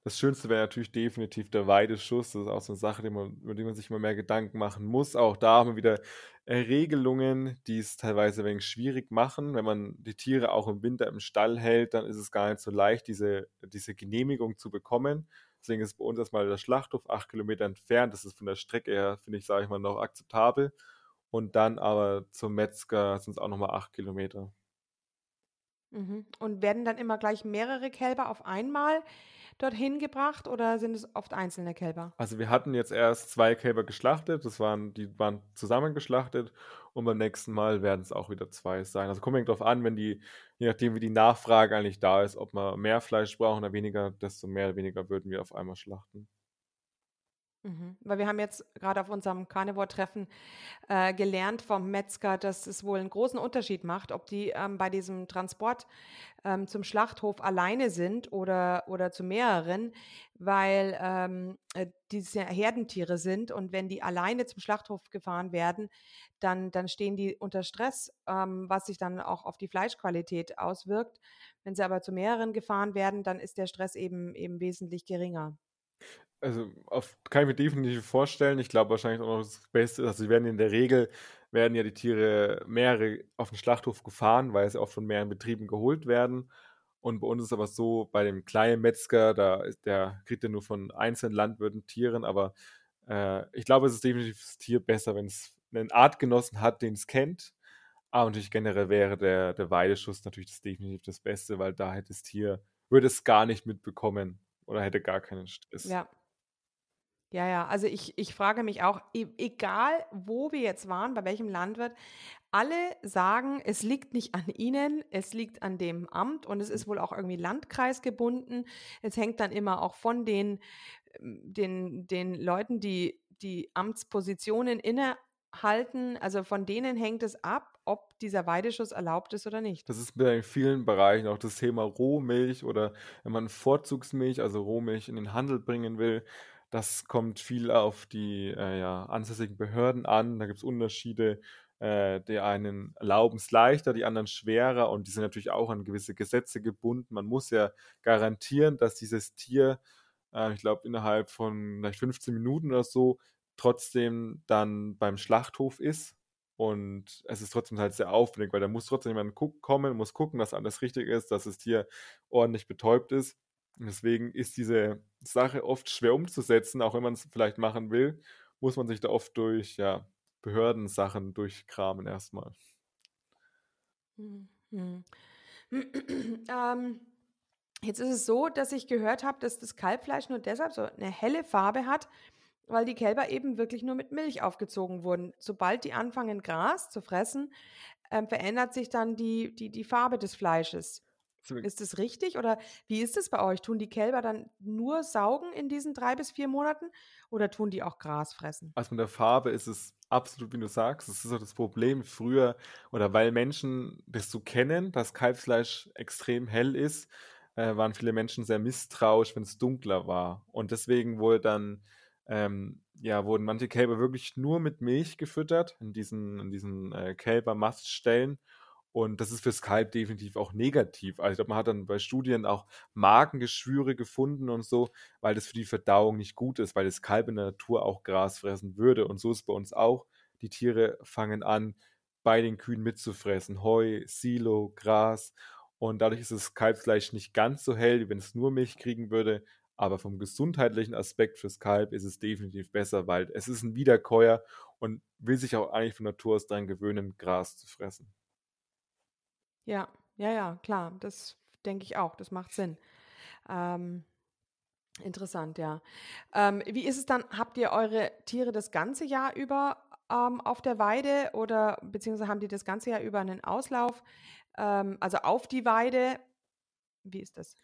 Das Schönste wäre natürlich definitiv der Weideschuss. Das ist auch so eine Sache, die man, über die man sich immer mehr Gedanken machen muss. Auch da haben wir wieder Regelungen, die es teilweise ein wenig schwierig machen. Wenn man die Tiere auch im Winter im Stall hält, dann ist es gar nicht so leicht, diese, diese Genehmigung zu bekommen. Deswegen ist bei uns erstmal der Schlachthof acht Kilometer entfernt. Das ist von der Strecke her, finde ich, sage ich mal, noch akzeptabel. Und dann aber zum Metzger sind es auch nochmal acht Kilometer. Mhm. Und werden dann immer gleich mehrere Kälber auf einmal dorthin gebracht oder sind es oft einzelne Kälber? Also wir hatten jetzt erst zwei Kälber geschlachtet, das waren, die waren zusammen geschlachtet und beim nächsten Mal werden es auch wieder zwei sein. Also kommt darauf an, wenn die, je nachdem wie die Nachfrage eigentlich da ist, ob wir mehr Fleisch brauchen oder weniger, desto mehr oder weniger würden wir auf einmal schlachten. Mhm. Weil wir haben jetzt gerade auf unserem Carnivore-Treffen äh, gelernt vom Metzger, dass es wohl einen großen Unterschied macht, ob die ähm, bei diesem Transport ähm, zum Schlachthof alleine sind oder, oder zu mehreren, weil ähm, äh, diese Herdentiere sind und wenn die alleine zum Schlachthof gefahren werden, dann, dann stehen die unter Stress, ähm, was sich dann auch auf die Fleischqualität auswirkt. Wenn sie aber zu mehreren gefahren werden, dann ist der Stress eben, eben wesentlich geringer. Also, auf kann ich mir definitiv vorstellen. Ich glaube wahrscheinlich auch noch das Beste also, sie werden in der Regel werden ja die Tiere mehrere auf den Schlachthof gefahren, weil sie auch von mehreren Betrieben geholt werden. Und bei uns ist aber so, bei dem kleinen Metzger, da ist der kriegt ja nur von einzelnen Landwirten Tieren, aber, äh, ich glaube, es ist definitiv das Tier besser, wenn es einen Artgenossen hat, den es kennt. Aber natürlich generell wäre der der Weideschuss natürlich das definitiv das Beste, weil da hätte das Tier würde es gar nicht mitbekommen oder hätte gar keinen Stress. Ja. Ja, ja, also ich, ich frage mich auch, e egal wo wir jetzt waren, bei welchem Landwirt, alle sagen, es liegt nicht an ihnen, es liegt an dem Amt und es ist wohl auch irgendwie landkreisgebunden. Es hängt dann immer auch von den, ähm, den, den Leuten, die die Amtspositionen innehalten, also von denen hängt es ab, ob dieser Weideschuss erlaubt ist oder nicht. Das ist in vielen Bereichen auch das Thema Rohmilch oder wenn man Vorzugsmilch, also Rohmilch in den Handel bringen will, das kommt viel auf die äh, ja, ansässigen Behörden an. Da gibt es Unterschiede. Äh, die einen erlauben es leichter, die anderen schwerer und die sind natürlich auch an gewisse Gesetze gebunden. Man muss ja garantieren, dass dieses Tier, äh, ich glaube, innerhalb von vielleicht 15 Minuten oder so trotzdem dann beim Schlachthof ist. Und es ist trotzdem halt sehr aufwendig, weil da muss trotzdem jemand kommen, muss gucken, dass alles richtig ist, dass das Tier ordentlich betäubt ist. Deswegen ist diese Sache oft schwer umzusetzen, auch wenn man es vielleicht machen will, muss man sich da oft durch ja, Behördensachen durchkramen erstmal. Mhm. ähm, jetzt ist es so, dass ich gehört habe, dass das Kalbfleisch nur deshalb so eine helle Farbe hat, weil die Kälber eben wirklich nur mit Milch aufgezogen wurden. Sobald die anfangen, Gras zu fressen, ähm, verändert sich dann die, die, die Farbe des Fleisches. Ist das richtig oder wie ist es bei euch? Tun die Kälber dann nur saugen in diesen drei bis vier Monaten oder tun die auch Gras fressen? Also mit der Farbe ist es absolut, wie du sagst, das ist auch das Problem früher oder weil Menschen das so kennen, dass Kalbsfleisch extrem hell ist, äh, waren viele Menschen sehr misstrauisch, wenn es dunkler war. Und deswegen wurde dann, ähm, ja, wurden manche Kälber wirklich nur mit Milch gefüttert in diesen, in diesen äh, Kälbermaststellen. Und das ist fürs Kalb definitiv auch negativ. Also ich glaube, man hat dann bei Studien auch Magengeschwüre gefunden und so, weil das für die Verdauung nicht gut ist, weil das Kalb in der Natur auch Gras fressen würde. Und so ist es bei uns auch. Die Tiere fangen an, bei den Kühen mitzufressen. Heu, Silo, Gras. Und dadurch ist das Kalbfleisch nicht ganz so hell, wie wenn es nur Milch kriegen würde. Aber vom gesundheitlichen Aspekt fürs Kalb ist es definitiv besser, weil es ist ein Wiederkäuer und will sich auch eigentlich von Natur aus daran gewöhnen, Gras zu fressen. Ja, ja, ja, klar, das denke ich auch, das macht Sinn. Ähm, interessant, ja. Ähm, wie ist es dann, habt ihr eure Tiere das ganze Jahr über ähm, auf der Weide oder beziehungsweise haben die das ganze Jahr über einen Auslauf, ähm, also auf die Weide? Wie ist das?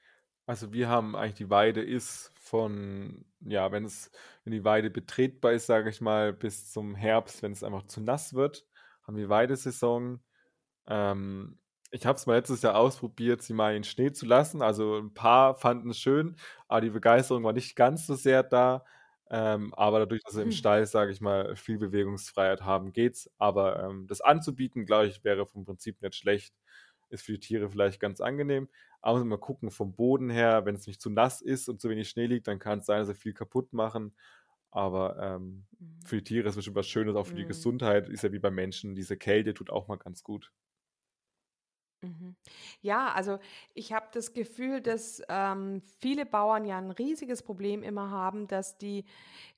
Also wir haben eigentlich die Weide ist von, ja, wenn es, wenn die Weide betretbar ist, sage ich mal, bis zum Herbst, wenn es einfach zu nass wird, haben wir Weidesaison. Ähm, ich habe es mal letztes Jahr ausprobiert, sie mal in Schnee zu lassen. Also ein paar fanden es schön, aber die Begeisterung war nicht ganz so sehr da. Ähm, aber dadurch, dass sie im hm. Stall, sage ich mal, viel Bewegungsfreiheit haben, geht's. Aber ähm, das anzubieten, glaube ich, wäre vom Prinzip nicht schlecht. Ist für die Tiere vielleicht ganz angenehm. Aber mal gucken vom Boden her, wenn es nicht zu nass ist und zu wenig Schnee liegt, dann kann es sein, dass sie viel kaputt machen. Aber ähm, mhm. für die Tiere ist es bestimmt was Schönes, auch für die mhm. Gesundheit. Ist ja wie bei Menschen, diese Kälte tut auch mal ganz gut. Mhm. Ja, also ich habe das Gefühl, dass ähm, viele Bauern ja ein riesiges Problem immer haben, dass die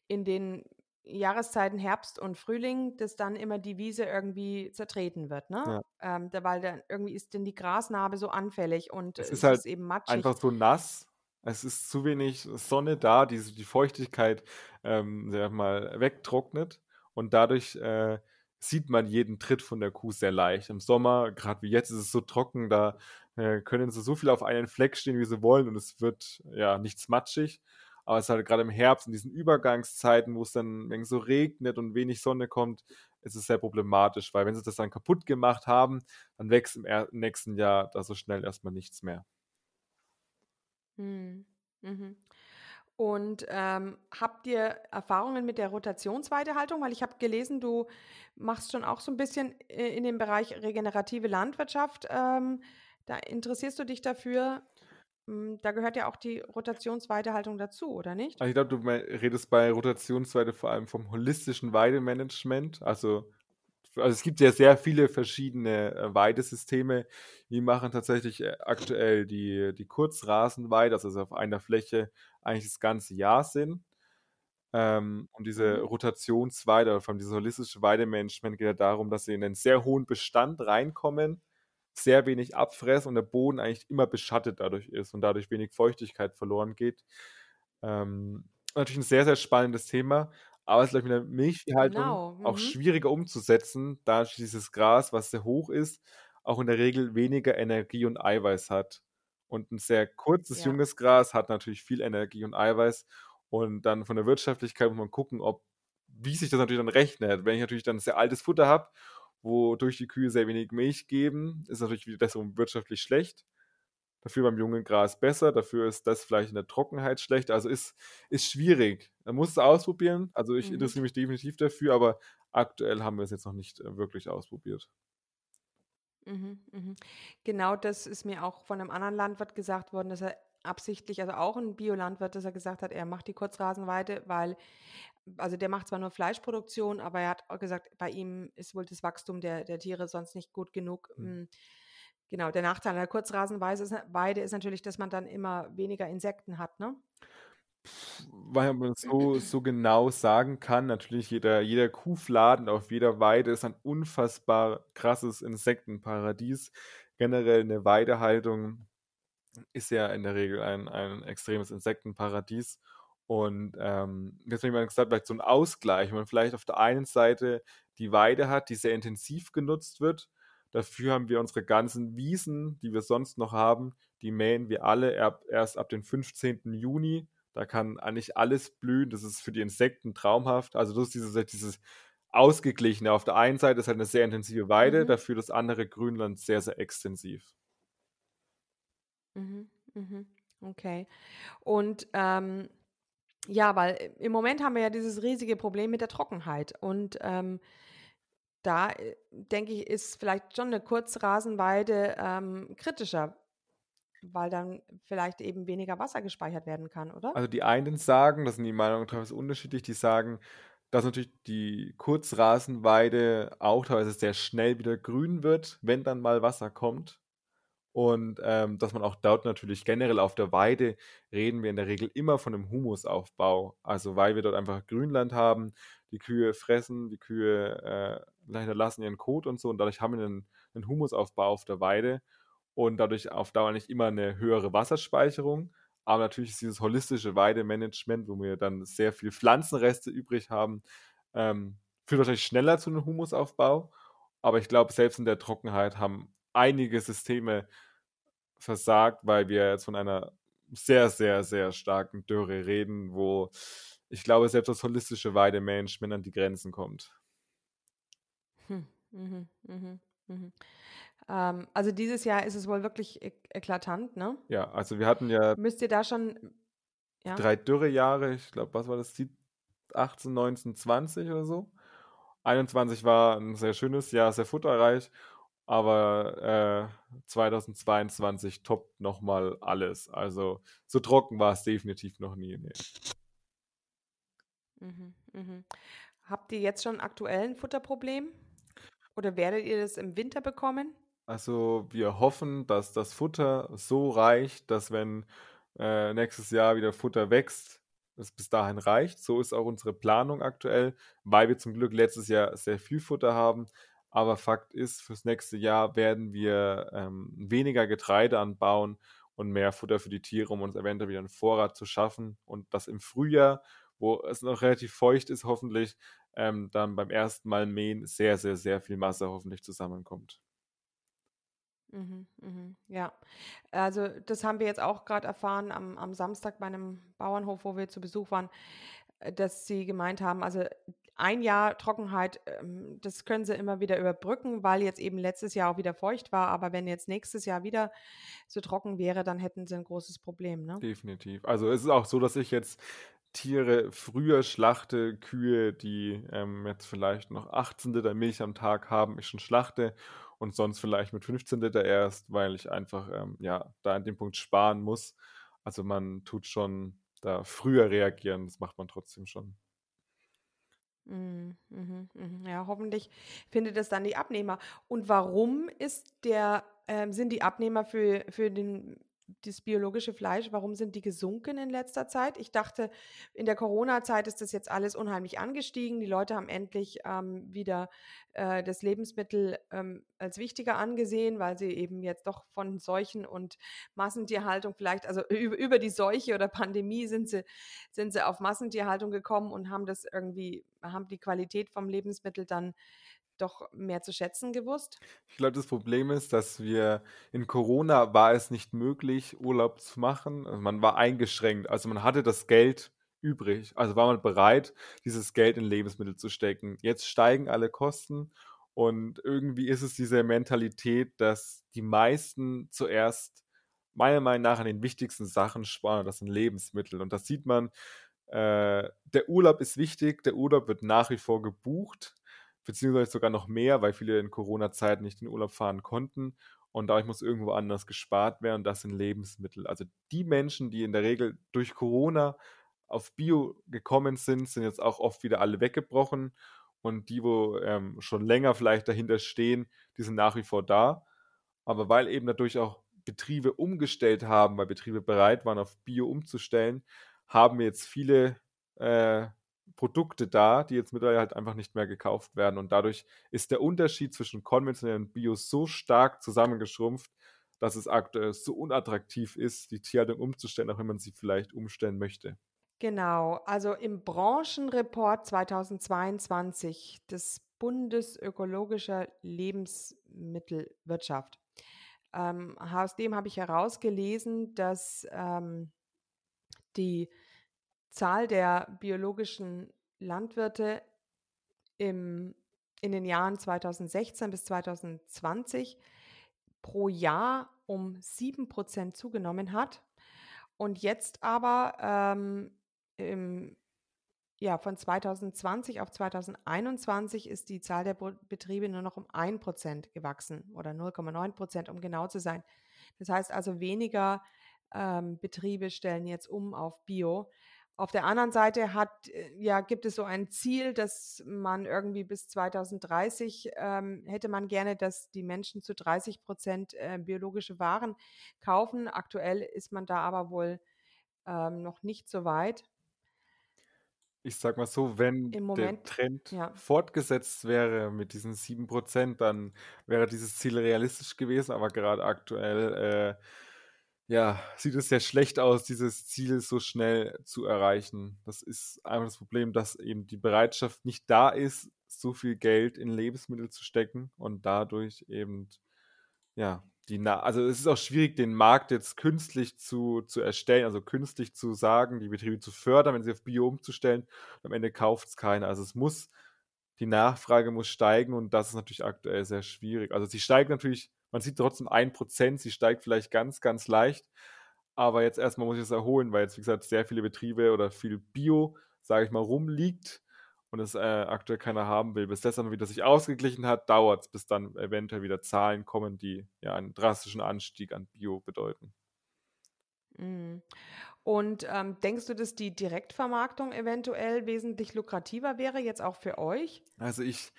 in den Jahreszeiten Herbst und Frühling, dass dann immer die Wiese irgendwie zertreten wird, ne? Ja. Ähm, da, weil dann irgendwie ist denn die Grasnarbe so anfällig und Es es ist halt ist eben matschig. einfach so nass. Es ist zu wenig Sonne da, die die Feuchtigkeit, ähm, mal, wegtrocknet und dadurch, äh, sieht man jeden Tritt von der Kuh sehr leicht. Im Sommer, gerade wie jetzt, ist es so trocken, da, äh, können sie so viel auf einen Fleck stehen, wie sie wollen und es wird, ja, nichts matschig. Aber es ist halt gerade im Herbst in diesen Übergangszeiten, wo es dann wenn so regnet und wenig Sonne kommt, ist es sehr problematisch, weil wenn sie das dann kaputt gemacht haben, dann wächst im er nächsten Jahr da so schnell erstmal nichts mehr. Mhm. Mhm. Und ähm, habt ihr Erfahrungen mit der Rotationsweidehaltung? Weil ich habe gelesen, du machst schon auch so ein bisschen äh, in dem Bereich regenerative Landwirtschaft. Ähm, da interessierst du dich dafür. Hm, Da gehört ja auch die Rotationsweidehaltung dazu, oder nicht? Also ich glaube, du redest bei Rotationsweide vor allem vom holistischen Weidemanagement. Also, also es gibt ja sehr viele verschiedene äh, Weidesysteme. Die machen tatsächlich äh, aktuell die, die Kurzrasenweide, also auf einer Fläche eigentlich das ganze Jahr sind. Ähm, und diese Mhm. Rotationsweide, oder vor allem dieses holistische Weidemanagement geht ja darum, dass sie in einen sehr hohen Bestand reinkommen, sehr wenig abfressen und der Boden eigentlich immer beschattet dadurch ist und dadurch wenig Feuchtigkeit verloren geht. Ähm, natürlich ein sehr, sehr spannendes Thema, aber es ist, glaube ich, mit der Milchviehhaltung Genau. auch Mhm. schwieriger umzusetzen, da dieses Gras, was sehr hoch ist, auch in der Regel weniger Energie und Eiweiß hat. Und ein sehr kurzes, Ja. junges Gras hat natürlich viel Energie und Eiweiß. Und dann von der Wirtschaftlichkeit muss man gucken, ob, wie sich das natürlich dann rechnet. Wenn ich natürlich dann sehr altes Futter habe, wodurch die Kühe sehr wenig Milch geben, ist natürlich wieder das wirtschaftlich schlecht. Dafür beim jungen Gras besser, dafür ist das vielleicht in der Trockenheit schlecht. Also ist, ist schwierig. Man muss es ausprobieren. Also ich Mhm. interessiere mich definitiv dafür, aber aktuell haben wir es jetzt noch nicht äh, wirklich ausprobiert. Mhm, mhm. Genau das ist mir auch von einem anderen Landwirt gesagt worden, dass er absichtlich, also auch ein Biolandwirt, dass er gesagt hat, er macht die Kurzrasenweide, weil, also der macht zwar nur Fleischproduktion, aber er hat auch gesagt, bei ihm ist wohl das Wachstum der, der Tiere sonst nicht gut genug. Hm. Mm, Genau, der Nachteil der Kurzrasenweide ist, ist natürlich, dass man dann immer weniger Insekten hat, ne? Weil man so, so genau sagen kann, natürlich jeder, jeder Kuhfladen auf jeder Weide ist ein unfassbar krasses Insektenparadies. Generell eine Weidehaltung ist ja in der Regel ein, ein extremes Insektenparadies. Und ähm, jetzt habe ich mal gesagt, vielleicht so ein Ausgleich, wenn man vielleicht auf der einen Seite die Weide hat, die sehr intensiv genutzt wird. Dafür haben wir unsere ganzen Wiesen, die wir sonst noch haben, die mähen wir alle erst ab dem 15. Juni. Da kann eigentlich alles blühen. Das ist für die Insekten traumhaft. Also das ist dieses, dieses Ausgeglichene. Auf der einen Seite ist halt eine sehr intensive Weide, Mhm. dafür das andere Grünland sehr, sehr extensiv. Mhm, mhm. Okay. Und ähm, ja, weil äh, im Moment haben wir ja dieses riesige Problem mit der Trockenheit. Und ähm, da äh, denke ich, ist vielleicht schon eine Kurzrasenweide ähm, kritischer, weil dann vielleicht eben weniger Wasser gespeichert werden kann, oder? Also die einen sagen, das sind die Meinungen teilweise unterschiedlich, die sagen, dass natürlich die Kurzrasenweide auch teilweise sehr schnell wieder grün wird, wenn dann mal Wasser kommt. Und ähm, dass man auch dort natürlich generell auf der Weide reden wir in der Regel immer von einem Humusaufbau. Also weil wir dort einfach Grünland haben, die Kühe fressen, die Kühe äh, hinterlassen ihren Kot und so und dadurch haben wir einen, einen Humusaufbau auf der Weide und dadurch auf Dauer nicht immer eine höhere Wasserspeicherung. Aber natürlich ist dieses holistische Weidemanagement, wo wir dann sehr viel Pflanzenreste übrig haben, ähm, führt wahrscheinlich schneller zu einem Humusaufbau. Aber ich glaube, selbst in der Trockenheit haben einige Systeme versagt, weil wir jetzt von einer sehr, sehr, sehr starken Dürre reden, wo ich glaube, selbst das holistische Weidemanagement an die Grenzen kommt. Hm, mhm, mhm, mhm. Ähm, also dieses Jahr ist es wohl wirklich ek eklatant, ne? Ja, also wir hatten ja Müsst ihr da schon, ja? drei Dürrejahre, ich glaube, was war das? Die 18, 19, 20 oder so. 21 war ein sehr schönes Jahr, sehr futterreich, aber äh, 2022 toppt nochmal alles. Also so trocken war es definitiv noch nie. Nee. Mhm, mhm. Habt ihr jetzt schon aktuell ein Futterproblem? Oder werdet ihr das im Winter bekommen? Also wir hoffen, dass das Futter so reicht, dass wenn äh, nächstes Jahr wieder Futter wächst, es bis dahin reicht. So ist auch unsere Planung aktuell, weil wir zum Glück letztes Jahr sehr viel Futter haben. Aber Fakt ist, fürs nächste Jahr werden wir ähm, weniger Getreide anbauen und mehr Futter für die Tiere, um uns eventuell wieder einen Vorrat zu schaffen. Und das im Frühjahr, wo es noch relativ feucht ist, hoffentlich, ähm, dann beim ersten Mal mähen sehr, sehr, sehr viel Masse hoffentlich zusammenkommt. Mhm, mhm, ja, also das haben wir jetzt auch gerade erfahren am, am Samstag bei einem Bauernhof, wo wir zu Besuch waren, äh, dass sie gemeint haben, also ein Jahr Trockenheit, ähm, das können sie immer wieder überbrücken, weil jetzt eben letztes Jahr auch wieder feucht war. Aber wenn jetzt nächstes Jahr wieder so trocken wäre, dann hätten sie ein großes Problem. Ne? Definitiv. Also es ist auch so, dass ich jetzt Tiere früher schlachte, Kühe, die ähm, jetzt vielleicht noch 18 Liter Milch am Tag haben, ich schon schlachte und sonst vielleicht mit 15 Liter erst, weil ich einfach ähm, ja da an dem Punkt sparen muss. Also man tut schon da früher reagieren, das macht man trotzdem schon. Mhm, mhm, mhm. Ja, hoffentlich findet es dann die Abnehmer. Und warum ist der, ähm, sind die Abnehmer für, für den das biologische Fleisch, warum sind die gesunken in letzter Zeit? Ich dachte, in der Corona-Zeit ist das jetzt alles unheimlich angestiegen. Die Leute haben endlich ähm, wieder äh, das Lebensmittel ähm, als wichtiger angesehen, weil sie eben jetzt doch von Seuchen und Massentierhaltung vielleicht, also über, über die Seuche oder Pandemie sind sie, sind sie auf Massentierhaltung gekommen und haben das irgendwie, haben die Qualität vom Lebensmittel dann doch mehr zu schätzen gewusst? Ich glaube, das Problem ist, dass wir in Corona war es nicht möglich, Urlaub zu machen. Also man war eingeschränkt. Also man hatte das Geld übrig. Also war man bereit, dieses Geld in Lebensmittel zu stecken. Jetzt steigen alle Kosten und irgendwie ist es diese Mentalität, dass die meisten zuerst meiner Meinung nach an den wichtigsten Sachen sparen. Das sind Lebensmittel. Und das sieht man. Äh, der Urlaub ist wichtig. Der Urlaub wird nach wie vor gebucht beziehungsweise sogar noch mehr, weil viele in Corona-Zeiten nicht in Urlaub fahren konnten. Und dadurch muss irgendwo anders gespart werden. Und das sind Lebensmittel. Also die Menschen, die in der Regel durch Corona auf Bio gekommen sind, sind jetzt auch oft wieder alle weggebrochen. Und die, wo ähm, schon länger vielleicht dahinter stehen, die sind nach wie vor da. Aber weil eben dadurch auch Betriebe umgestellt haben, weil Betriebe bereit waren, auf Bio umzustellen, haben jetzt viele äh, Produkte da, die jetzt mittlerweile halt einfach nicht mehr gekauft werden. Und dadurch ist der Unterschied zwischen konventionell und Bio so stark zusammengeschrumpft, dass es aktuell so unattraktiv ist, die Tierhaltung umzustellen, auch wenn man sie vielleicht umstellen möchte. Genau, also im Branchenreport 2022 des Bundes ökologischer Lebensmittelwirtschaft. Ähm, aus dem habe ich herausgelesen, dass ähm, die Zahl der biologischen Landwirte im, in den Jahren 2016 bis 2020 pro Jahr um 7% zugenommen hat und jetzt aber ähm, im, ja, von 2020 auf 2021 ist die Zahl der Betriebe nur noch um 1% gewachsen oder 0,9%, um genau zu sein. Das heißt also, weniger ähm, Betriebe stellen jetzt um auf Bio. Auf der anderen Seite hat, äh, ja, gibt es so ein Ziel, dass man irgendwie bis 2030 ähm, hätte man gerne, dass die Menschen zu 30 Prozent äh, biologische Waren kaufen. Aktuell ist man da aber wohl ähm, noch nicht so weit. Ich sag mal so, wenn der Trend ja. fortgesetzt wäre mit diesen 7%, dann wäre dieses Ziel realistisch gewesen, aber gerade aktuell äh, ja, sieht es sehr schlecht aus, dieses Ziel so schnell zu erreichen. Das ist einfach das Problem, dass eben die Bereitschaft nicht da ist, so viel Geld in Lebensmittel zu stecken und dadurch eben, ja, die, Na also es ist auch schwierig, den Markt jetzt künstlich zu, zu erstellen, also künstlich zu sagen, die Betriebe zu fördern, wenn sie auf Bio umzustellen. Am Ende kauft es keiner. Also es muss, die Nachfrage muss steigen und das ist natürlich aktuell sehr schwierig. Also sie steigt natürlich man sieht trotzdem 1%, sie steigt vielleicht ganz, ganz leicht. Aber jetzt erstmal muss ich es erholen, weil jetzt, wie gesagt, sehr viele Betriebe oder viel Bio, sage ich mal, rumliegt und es äh, aktuell keiner haben will. Bis das dann wieder sich ausgeglichen hat, dauert es, bis dann eventuell wieder Zahlen kommen, die ja einen drastischen Anstieg an Bio bedeuten. Mhm. Und ähm, denkst du, dass die Direktvermarktung eventuell wesentlich lukrativer wäre, jetzt auch für euch? Also ich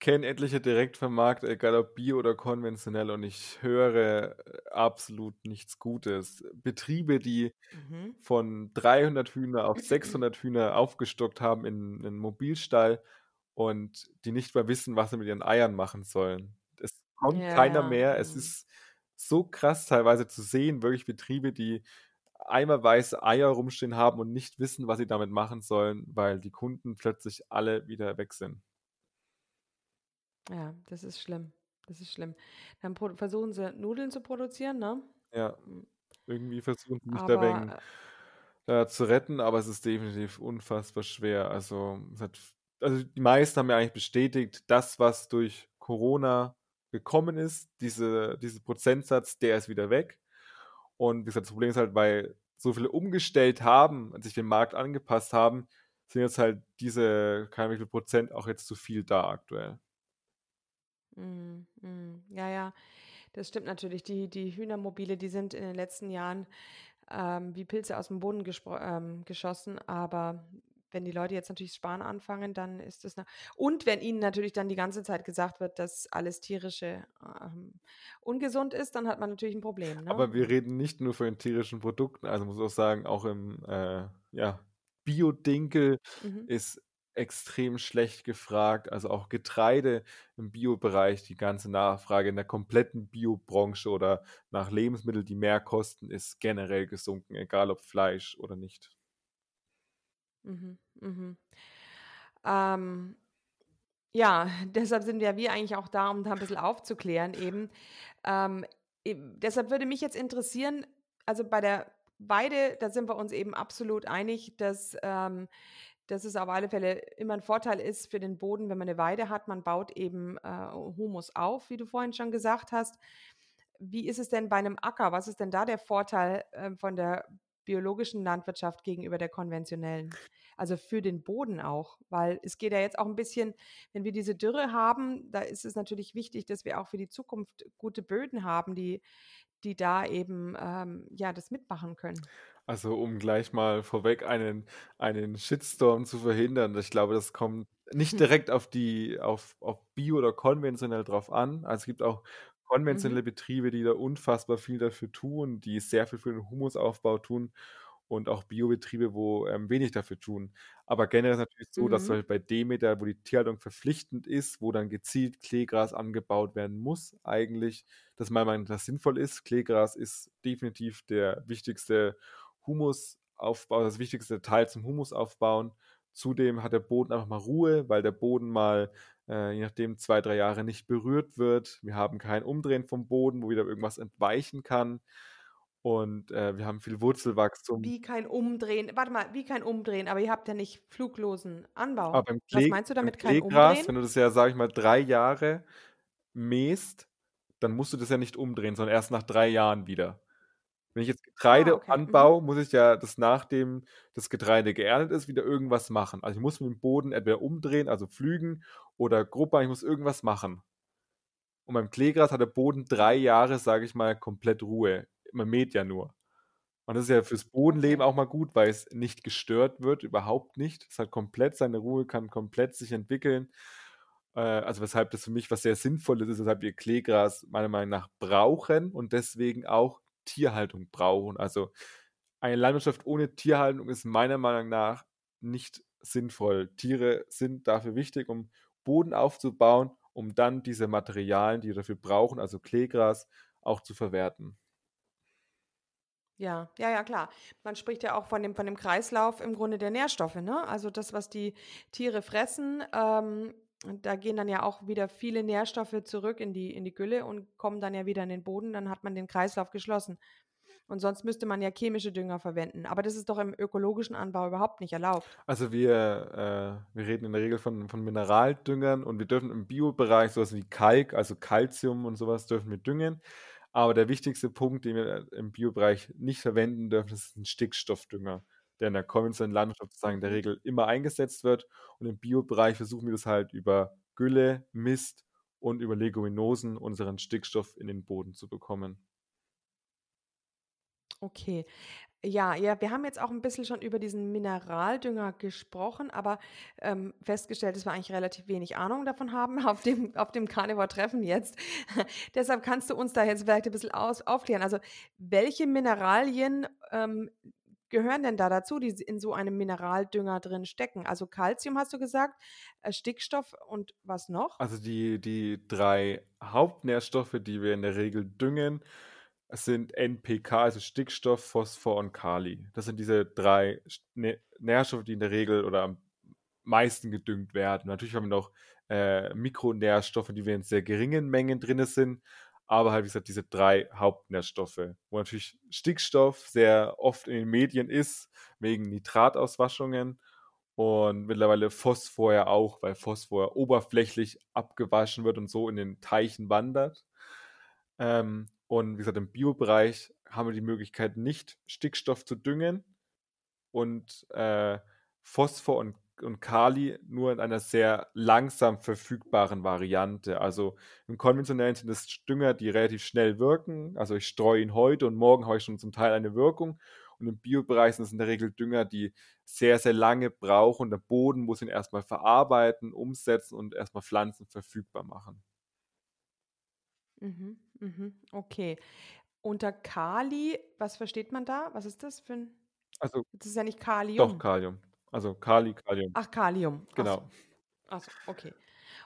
kenne etliche Direktvermarkter, egal ob bio oder konventionell, und ich höre äh, absolut nichts Gutes. Betriebe, die Mhm. von 300 Hühner auf 600 Hühner aufgestockt haben in 'nen Mobilstall und die nicht mehr wissen, was sie mit ihren Eiern machen sollen. Es kommt Ja, keiner mehr. Es mhm. ist so krass teilweise zu sehen, wirklich Betriebe, die eimerweise Eier rumstehen haben und nicht wissen, was sie damit machen sollen, weil die Kunden plötzlich alle wieder weg sind. Ja, das ist schlimm. Das ist schlimm. Dann versuchen sie Nudeln zu produzieren, ne? Ja, Hm, irgendwie versuchen sie mich da wegen äh, zu retten, aber es ist definitiv unfassbar schwer. Also, es hat also, die meisten haben ja eigentlich bestätigt, das, was durch Corona gekommen ist, diese diese Prozentsatz, der ist wieder weg. Und wie gesagt, das Problem ist halt, weil so viele umgestellt haben und sich dem Markt angepasst haben, sind jetzt halt diese, keine wie viel Prozent auch jetzt zu viel da aktuell. Mhm, mhm. Ja, ja, das stimmt natürlich. Die die Hühnermobile, die sind in den letzten Jahren, ähm, wie Pilze aus'm Boden gespro ähm, geschossen, aber wenn die Leute jetzt natürlich sparen anfangen, dann ist das und wenn ihnen natürlich dann die ganze Zeit gesagt wird, dass alles Tierische, ähm, ungesund ist, dann hat man natürlich 'n Problem, ne? Aber wir reden nicht nur von tierischen Produkten. Also, muss auch sagen, auch im, äh, ja, Bio-Dinkel Mhm. ist extrem schlecht gefragt. Also, auch Getreide im Biobereich, die ganze Nachfrage in der kompletten Biobranche oder nach Lebensmitteln, die mehr kosten, ist generell gesunken, egal ob Fleisch oder nicht. Mhm, mhm. Ähm, ja, deshalb sind ja wir eigentlich auch da, um da 'n bisschen aufzuklären eben. Ähm, deshalb würde mich jetzt interessieren also, bei der Weide, da sind wir uns eben absolut einig, dass, ähm dass es auf alle Fälle immer 'n Vorteil ist für den Boden, wenn man 'ne Weide hat. Man baut eben, äh, Humus auf, wie du vorhin schon gesagt hast. Wie ist es denn bei 'nem Acker? Was ist denn da der Vorteil, ähm, von der biologischen Landwirtschaft gegenüber der konventionellen? Also, für den Boden auch, weil es geht ja jetzt auch 'n bisschen wenn wir diese Dürre haben, da ist es natürlich wichtig, dass wir auch für die Zukunft gute Böden haben, die die da eben, ähm, ja, das mitmachen können. Also, um gleich mal vorweg einen einen Shitstorm zu verhindern. Ich glaube, das kommt nicht direkt auf die auf auf bio oder konventionell drauf an. Also, es gibt auch konventionelle Mhm. Betriebe, die da unfassbar viel dafür tun, die sehr viel für den Humusaufbau tun und auch Biobetriebe, wo, ähm, wenig dafür tun. Aber generell ist natürlich so, dass Mhm. halt bei Demeter, wo die Tierhaltung verpflichtend ist, wo dann gezielt Kleegras angebaut werden muss eigentlich, dass meiner Meinung nach sinnvoll ist. Kleegras ist definitiv der wichtigste Humusaufbau das wichtigste Teil zum Humusaufbauen. Zudem hat der Boden einfach mal Ruhe, weil der Boden mal, äh, je nachdem 2, 3 Jahre nicht berührt wird. Wir haben kein Umdrehen vom Boden, wo wieder irgendwas entweichen kann. Und, äh, wir haben viel Wurzelwachstum. Wie kein Umdrehen warte mal, wie kein Umdrehen? Aber ihr habt ja nicht fluglosen Aber Anbau. beim Was Klee meinst du beim damit kein Umdrehen? wenn du das ja, sage ich mal, 3 Jahre mähst, dann musst du das ja nicht umdrehen, sondern erst nach 3 Jahren wieder. Wenn ich jetzt Ah, Getreide okay. Mhm. anbaue, muss ich ja das nachdem das Getreide geerntet ist, wieder irgendwas machen. Also, ich muss mit dem Boden entweder umdrehen, also pflügen oder gruppern, ich muss irgendwas machen. Und beim Kleegras hat der Boden 3 Jahre, sage ich mal, komplett Ruhe. Man mäht ja nur. Und das ist ja fürs Bodenleben auch mal gut, weil es nicht gestört wird, überhaupt nicht. Es hat komplett seine Ruhe, kann komplett sich entwickeln. Äh, also, weshalb das für mich was sehr Sinnvolles ist, weshalb wir Kleegras meiner Meinung nach brauchen und deswegen auch Tierhaltung brauchen. Also, eine Landwirtschaft ohne Tierhaltung ist meiner Meinung nach nicht sinnvoll. Tiere sind dafür wichtig, um Boden aufzubauen, um dann diese Materialien, die wir dafür brauchen, also Kleegras, auch zu verwerten. Ja, ja, ja, klar. Man spricht ja auch von dem von dem Kreislauf im Grunde der Nährstoffe, ne? Also, das, was die Tiere fressen, ähm, da gehen dann ja auch wieder viele Nährstoffe zurück in die in die Gülle und kommen dann ja wieder in den Boden, dann hat man den Kreislauf geschlossen. Und sonst müsste man ja chemische Dünger verwenden. Aber das ist doch im ökologischen Anbau überhaupt nicht erlaubt. Also, wir äh, wir reden in der Regel von von Mineraldüngern und wir dürfen im Biobereich so was wie Kalk, also Calcium und so was dürfen wir düngen. Aber der wichtigste Punkt, den wir im Biobereich nicht verwenden dürfen, ist 'n Stickstoffdünger, der in der konventionellen Landwirtschaft sozusagen in der. Regel immer eingesetzt wird. Und im Biobereich versuchen wir das halt über Gülle, Mist und über Leguminosen unseren Stickstoff in den Boden zu bekommen. Okay. Ja, ja, wir haben jetzt auch ein bisschen schon über diesen Mineraldünger gesprochen, aber ähm, festgestellt, dass wir eigentlich relativ wenig Ahnung davon haben auf dem, auf dem Carnivore-Treffen jetzt. Deshalb kannst du uns da jetzt vielleicht ein bisschen aus, aufklären. Also, welche Mineralien ähm, gehören denn da dazu, die in so einem Mineraldünger drin stecken? Also Calcium hast du gesagt, äh, Stickstoff und was noch? Also die, die drei Hauptnährstoffe, die wir in der Regel düngen, sind NPK, also Stickstoff, Phosphor und Kali. Das sind diese drei Nährstoffe, die in der Regel oder am meisten gedüngt werden. Natürlich haben wir noch äh, Mikronährstoffe, die wir in sehr geringen Mengen drin sind, aber halt, wie gesagt, diese drei Hauptnährstoffe, wo natürlich Stickstoff sehr oft in den Medien ist, wegen Nitratauswaschungen und mittlerweile Phosphor ja auch, weil Phosphor oberflächlich abgewaschen wird und so in den Teichen wandert. Ähm, und wie gesagt, im Biobereich haben wir die Möglichkeit, nicht Stickstoff zu düngen und äh, Phosphor und, und Kali nur in einer sehr langsam verfügbaren Variante. Also im konventionellen sind es Dünger, die relativ schnell wirken. Also ich streue ihn heute und morgen habe ich schon zum Teil eine Wirkung. Und im Biobereich sind es in der Regel Dünger, die sehr, sehr lange brauchen. Der Boden muss ihn erstmal verarbeiten, umsetzen und erstmal Pflanzen verfügbar machen. Mhm, mhm, okay. Unter Kali, was versteht man da? Was ist das für ein. Also, das ist ja nicht Kalium. Doch, Kalium. Also Kali, Kalium. Ach, Kalium. Genau. Achso, Ach okay.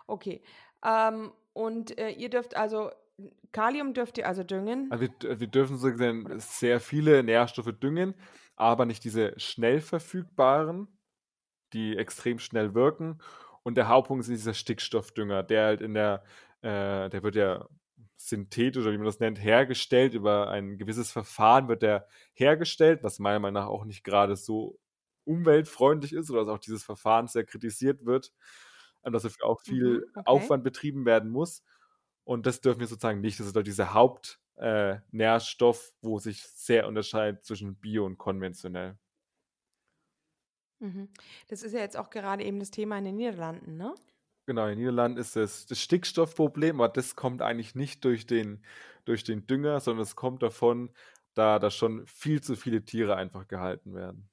Okay. Ähm, und äh, ihr dürft also, Kalium dürft ihr also düngen? Also wir, wir dürfen so gesehen sehr viele Nährstoffe düngen, aber nicht diese schnell verfügbaren, die extrem schnell wirken. Und der Hauptpunkt ist dieser Stickstoffdünger, der halt in der, äh, der wird ja synthetisch oder wie man das nennt, hergestellt. Über ein gewisses Verfahren wird der hergestellt, was meiner Meinung nach auch nicht gerade so umweltfreundlich ist oder dass auch dieses Verfahren sehr kritisiert wird, ähm, dass dafür auch viel mhm, okay. Aufwand betrieben werden muss. Und das dürfen wir sozusagen nicht. Das ist doch dieser Hauptnährstoff, äh, wo sich sehr unterscheidet zwischen Bio und konventionell. Mhm. Das ist ja jetzt auch gerade eben das Thema in den Niederlanden, ne? Genau, in den Niederlanden ist es das Stickstoffproblem, aber das kommt eigentlich nicht durch den, durch den Dünger, sondern es kommt davon, da da schon viel zu viele Tiere einfach gehalten werden.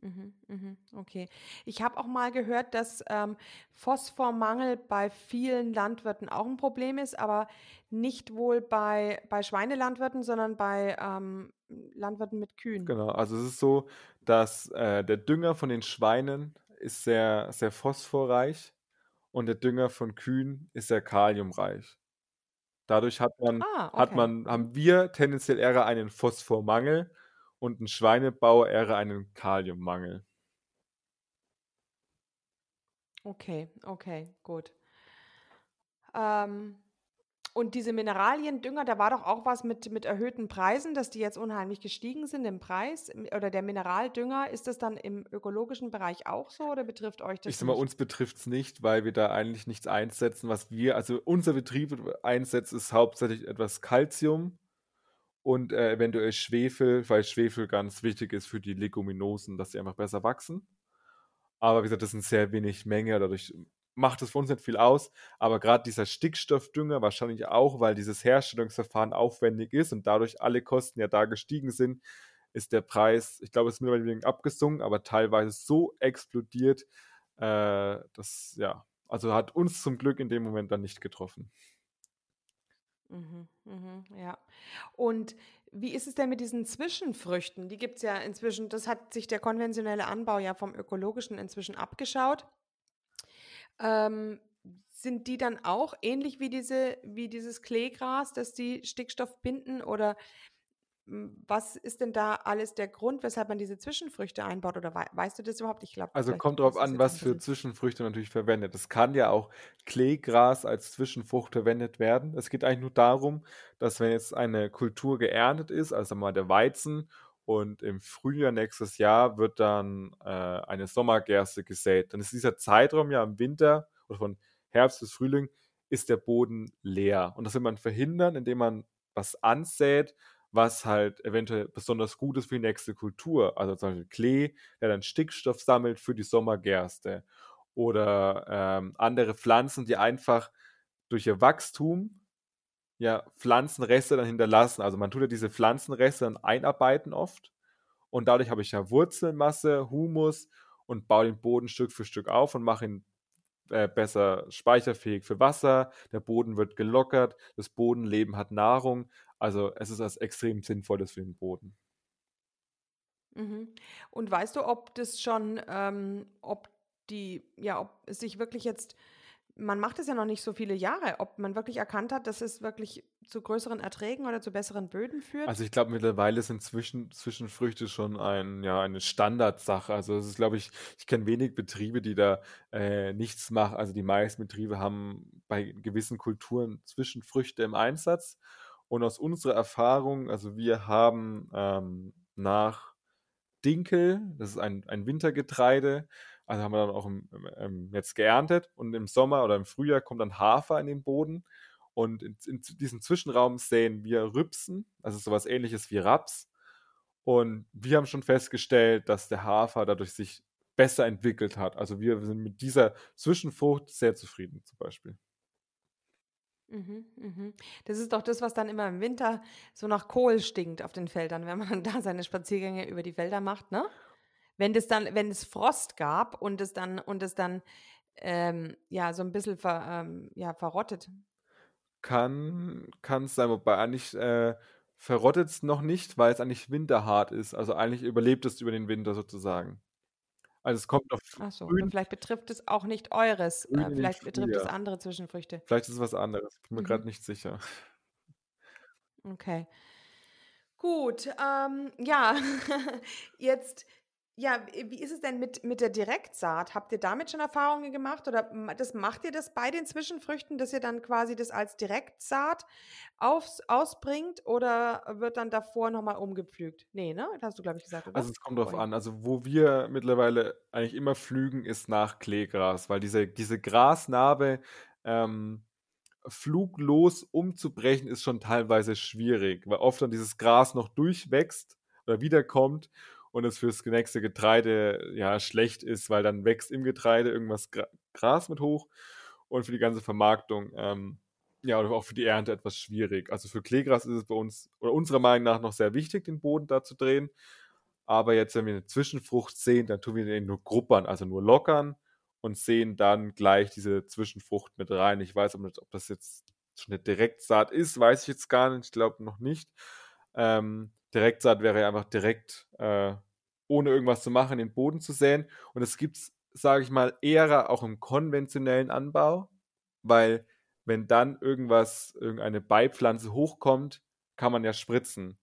Mhm, mhm, okay. Ich habe auch mal gehört, dass ähm, Phosphormangel bei vielen Landwirten auch ein Problem ist, aber nicht wohl bei, bei Schweinelandwirten, sondern bei ähm, Landwirten mit Kühen. Genau, also es ist so, dass äh, der Dünger von den Schweinen ist sehr, sehr phosphorreich und der Dünger von Kühen ist sehr kaliumreich. Dadurch hat man, Ah, hat okay. man, haben wir tendenziell eher einen Phosphormangel und ein Schweinebauer eher einen Kaliummangel. Okay, okay, gut. Ähm, und diese Mineraliendünger, da war doch auch was mit, mit erhöhten Preisen, dass die jetzt unheimlich gestiegen sind im Preis. Oder der Mineraldünger, ist das dann im ökologischen Bereich auch so oder betrifft euch das Ich sag mal, nicht? uns betrifft es nicht, weil wir da eigentlich nichts einsetzen, was wir, also unser Betrieb einsetzt, ist hauptsächlich etwas Calcium und äh, eventuell Schwefel, weil Schwefel ganz wichtig ist für die Leguminosen, dass sie einfach besser wachsen. Aber wie gesagt, das sind sehr wenig Menge, dadurch macht es für uns nicht viel aus, aber gerade dieser Stickstoffdünger wahrscheinlich auch, weil dieses Herstellungsverfahren aufwendig ist und dadurch alle Kosten ja da gestiegen sind, ist der Preis, ich glaube, es ist mittlerweile abgesunken, aber teilweise so explodiert, äh, das, ja, also hat uns zum Glück in dem Moment dann nicht getroffen. Mhm, mhm, ja. Und wie ist es denn mit diesen Zwischenfrüchten? Die gibt es ja inzwischen, das hat sich der konventionelle Anbau ja vom ökologischen inzwischen abgeschaut. Ähm, sind die dann auch ähnlich wie diese wie dieses Kleegras, dass die Stickstoff binden oder was ist denn da alles der Grund, weshalb man diese Zwischenfrüchte einbaut oder wei weißt du das überhaupt? Ich glaube, Also kommt drauf an, was für Zwischenfrüchte man natürlich verwendet. Es kann ja auch Kleegras als Zwischenfrucht verwendet werden. Es geht eigentlich nur darum, dass wenn jetzt eine Kultur geerntet ist, also mal der Weizen und im Frühjahr nächstes Jahr wird dann äh, eine Sommergerste gesät. Dann ist dieser Zeitraum ja im Winter oder von Herbst bis Frühling ist der Boden leer. Und das will man verhindern, indem man was ansät, was halt eventuell besonders gut ist für die nächste Kultur. Also zum Beispiel Klee, der dann Stickstoff sammelt für die Sommergerste. Oder ähm, andere Pflanzen, die einfach durch ihr Wachstum ja Pflanzenreste dann hinterlassen. Also man tut ja diese Pflanzenreste dann einarbeiten oft und dadurch habe ich ja Wurzelmasse, Humus und baue den Boden Stück für Stück auf und mache ihn äh, besser speicherfähig für Wasser. Der Boden wird gelockert, das Bodenleben hat Nahrung. Also es ist was extrem Sinnvolles für den Boden. Mhm. Und weißt du, ob das schon, ähm, ob die, ja, ob es sich wirklich jetzt man macht es ja noch nicht so viele Jahre, ob man wirklich erkannt hat, dass es wirklich zu größeren Erträgen oder zu besseren Böden führt? Also ich glaube, mittlerweile sind Zwischen Zwischenfrüchte schon ein, ja, eine Standardsache. Also es ist, glaube ich, ich kenne wenig Betriebe, die da äh, nichts machen. Also die meisten Betriebe haben bei gewissen Kulturen Zwischenfrüchte im Einsatz. Und aus unserer Erfahrung, also wir haben ähm, nach Dinkel, das ist ein, ein Wintergetreide, also haben wir dann auch im, im, jetzt geerntet und im Sommer oder im Frühjahr kommt dann Hafer in den Boden. Und in, in diesem Zwischenraum säen wir Rübsen, also sowas ähnliches wie Raps. Und wir haben schon festgestellt, dass der Hafer dadurch sich besser entwickelt hat. Also wir sind mit dieser Zwischenfrucht sehr zufrieden zum Beispiel. Mhm, mhm. Das ist doch das, was dann immer im Winter so nach Kohl stinkt auf den Feldern, wenn man da seine Spaziergänge über die Felder macht, ne? wenn das dann, wenn es Frost gab und es dann, und es dann ähm, ja so ein bisschen ver, ähm, ja, verrottet. Kann, es sein, wobei eigentlich äh, verrottet es noch nicht, weil es eigentlich winterhart ist. Also eigentlich überlebt es über den Winter sozusagen. Also es kommt auf Ach so, grün, vielleicht betrifft es auch nicht eures, äh, vielleicht betrifft es andere Zwischenfrüchte. Vielleicht ist es was anderes, ich bin mir mhm. gerade nicht sicher. Okay. Gut, ähm, ja, jetzt ja, wie ist es denn mit, mit der Direktsaat? Habt ihr damit schon Erfahrungen gemacht oder das macht ihr das bei den Zwischenfrüchten, dass ihr dann quasi das als Direktsaat aufs, ausbringt oder wird dann davor nochmal umgepflügt? Nee, ne? Das hast du, glaube ich, gesagt, oder? Also es kommt drauf an. Also wo wir mittlerweile eigentlich immer pflügen, ist nach Kleegras, weil diese, diese Grasnarbe ähm, fluglos umzubrechen ist schon teilweise schwierig, weil oft dann dieses Gras noch durchwächst oder wiederkommt und es fürs nächste Getreide ja schlecht ist, weil dann wächst im Getreide irgendwas Gras mit hoch und für die ganze Vermarktung ähm, ja oder auch für die Ernte etwas schwierig. Also für Kleegras ist es bei uns oder unserer Meinung nach noch sehr wichtig, den Boden da zu drehen. Aber jetzt, wenn wir eine Zwischenfrucht sehen, dann tun wir den nur gruppern, also nur lockern und sehen dann gleich diese Zwischenfrucht mit rein. Ich weiß ob das jetzt schon eine Direktsaat ist, weiß ich jetzt gar nicht. Ich glaube noch nicht. Ähm, Direktsaat wäre ja einfach direkt, äh, ohne irgendwas zu machen, den Boden zu säen. Und es gibt es, sage ich mal, eher auch im konventionellen Anbau, weil wenn dann irgendwas, irgendeine Beipflanze hochkommt, kann man ja spritzen.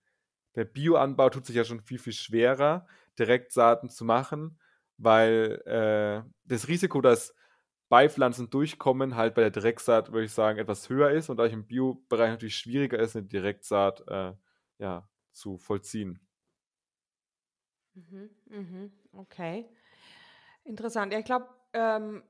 Der Bioanbau tut sich ja schon viel, viel schwerer, Direktsaaten zu machen, weil äh, das Risiko, dass Beipflanzen durchkommen, halt bei der Direktsaat, würde ich sagen, etwas höher ist und dadurch im Biobereich natürlich schwieriger ist, eine Direktsaat äh, ja, zu vollziehen. Mhm, mhm, okay. Interessant. Ja, ich glaube, ähm,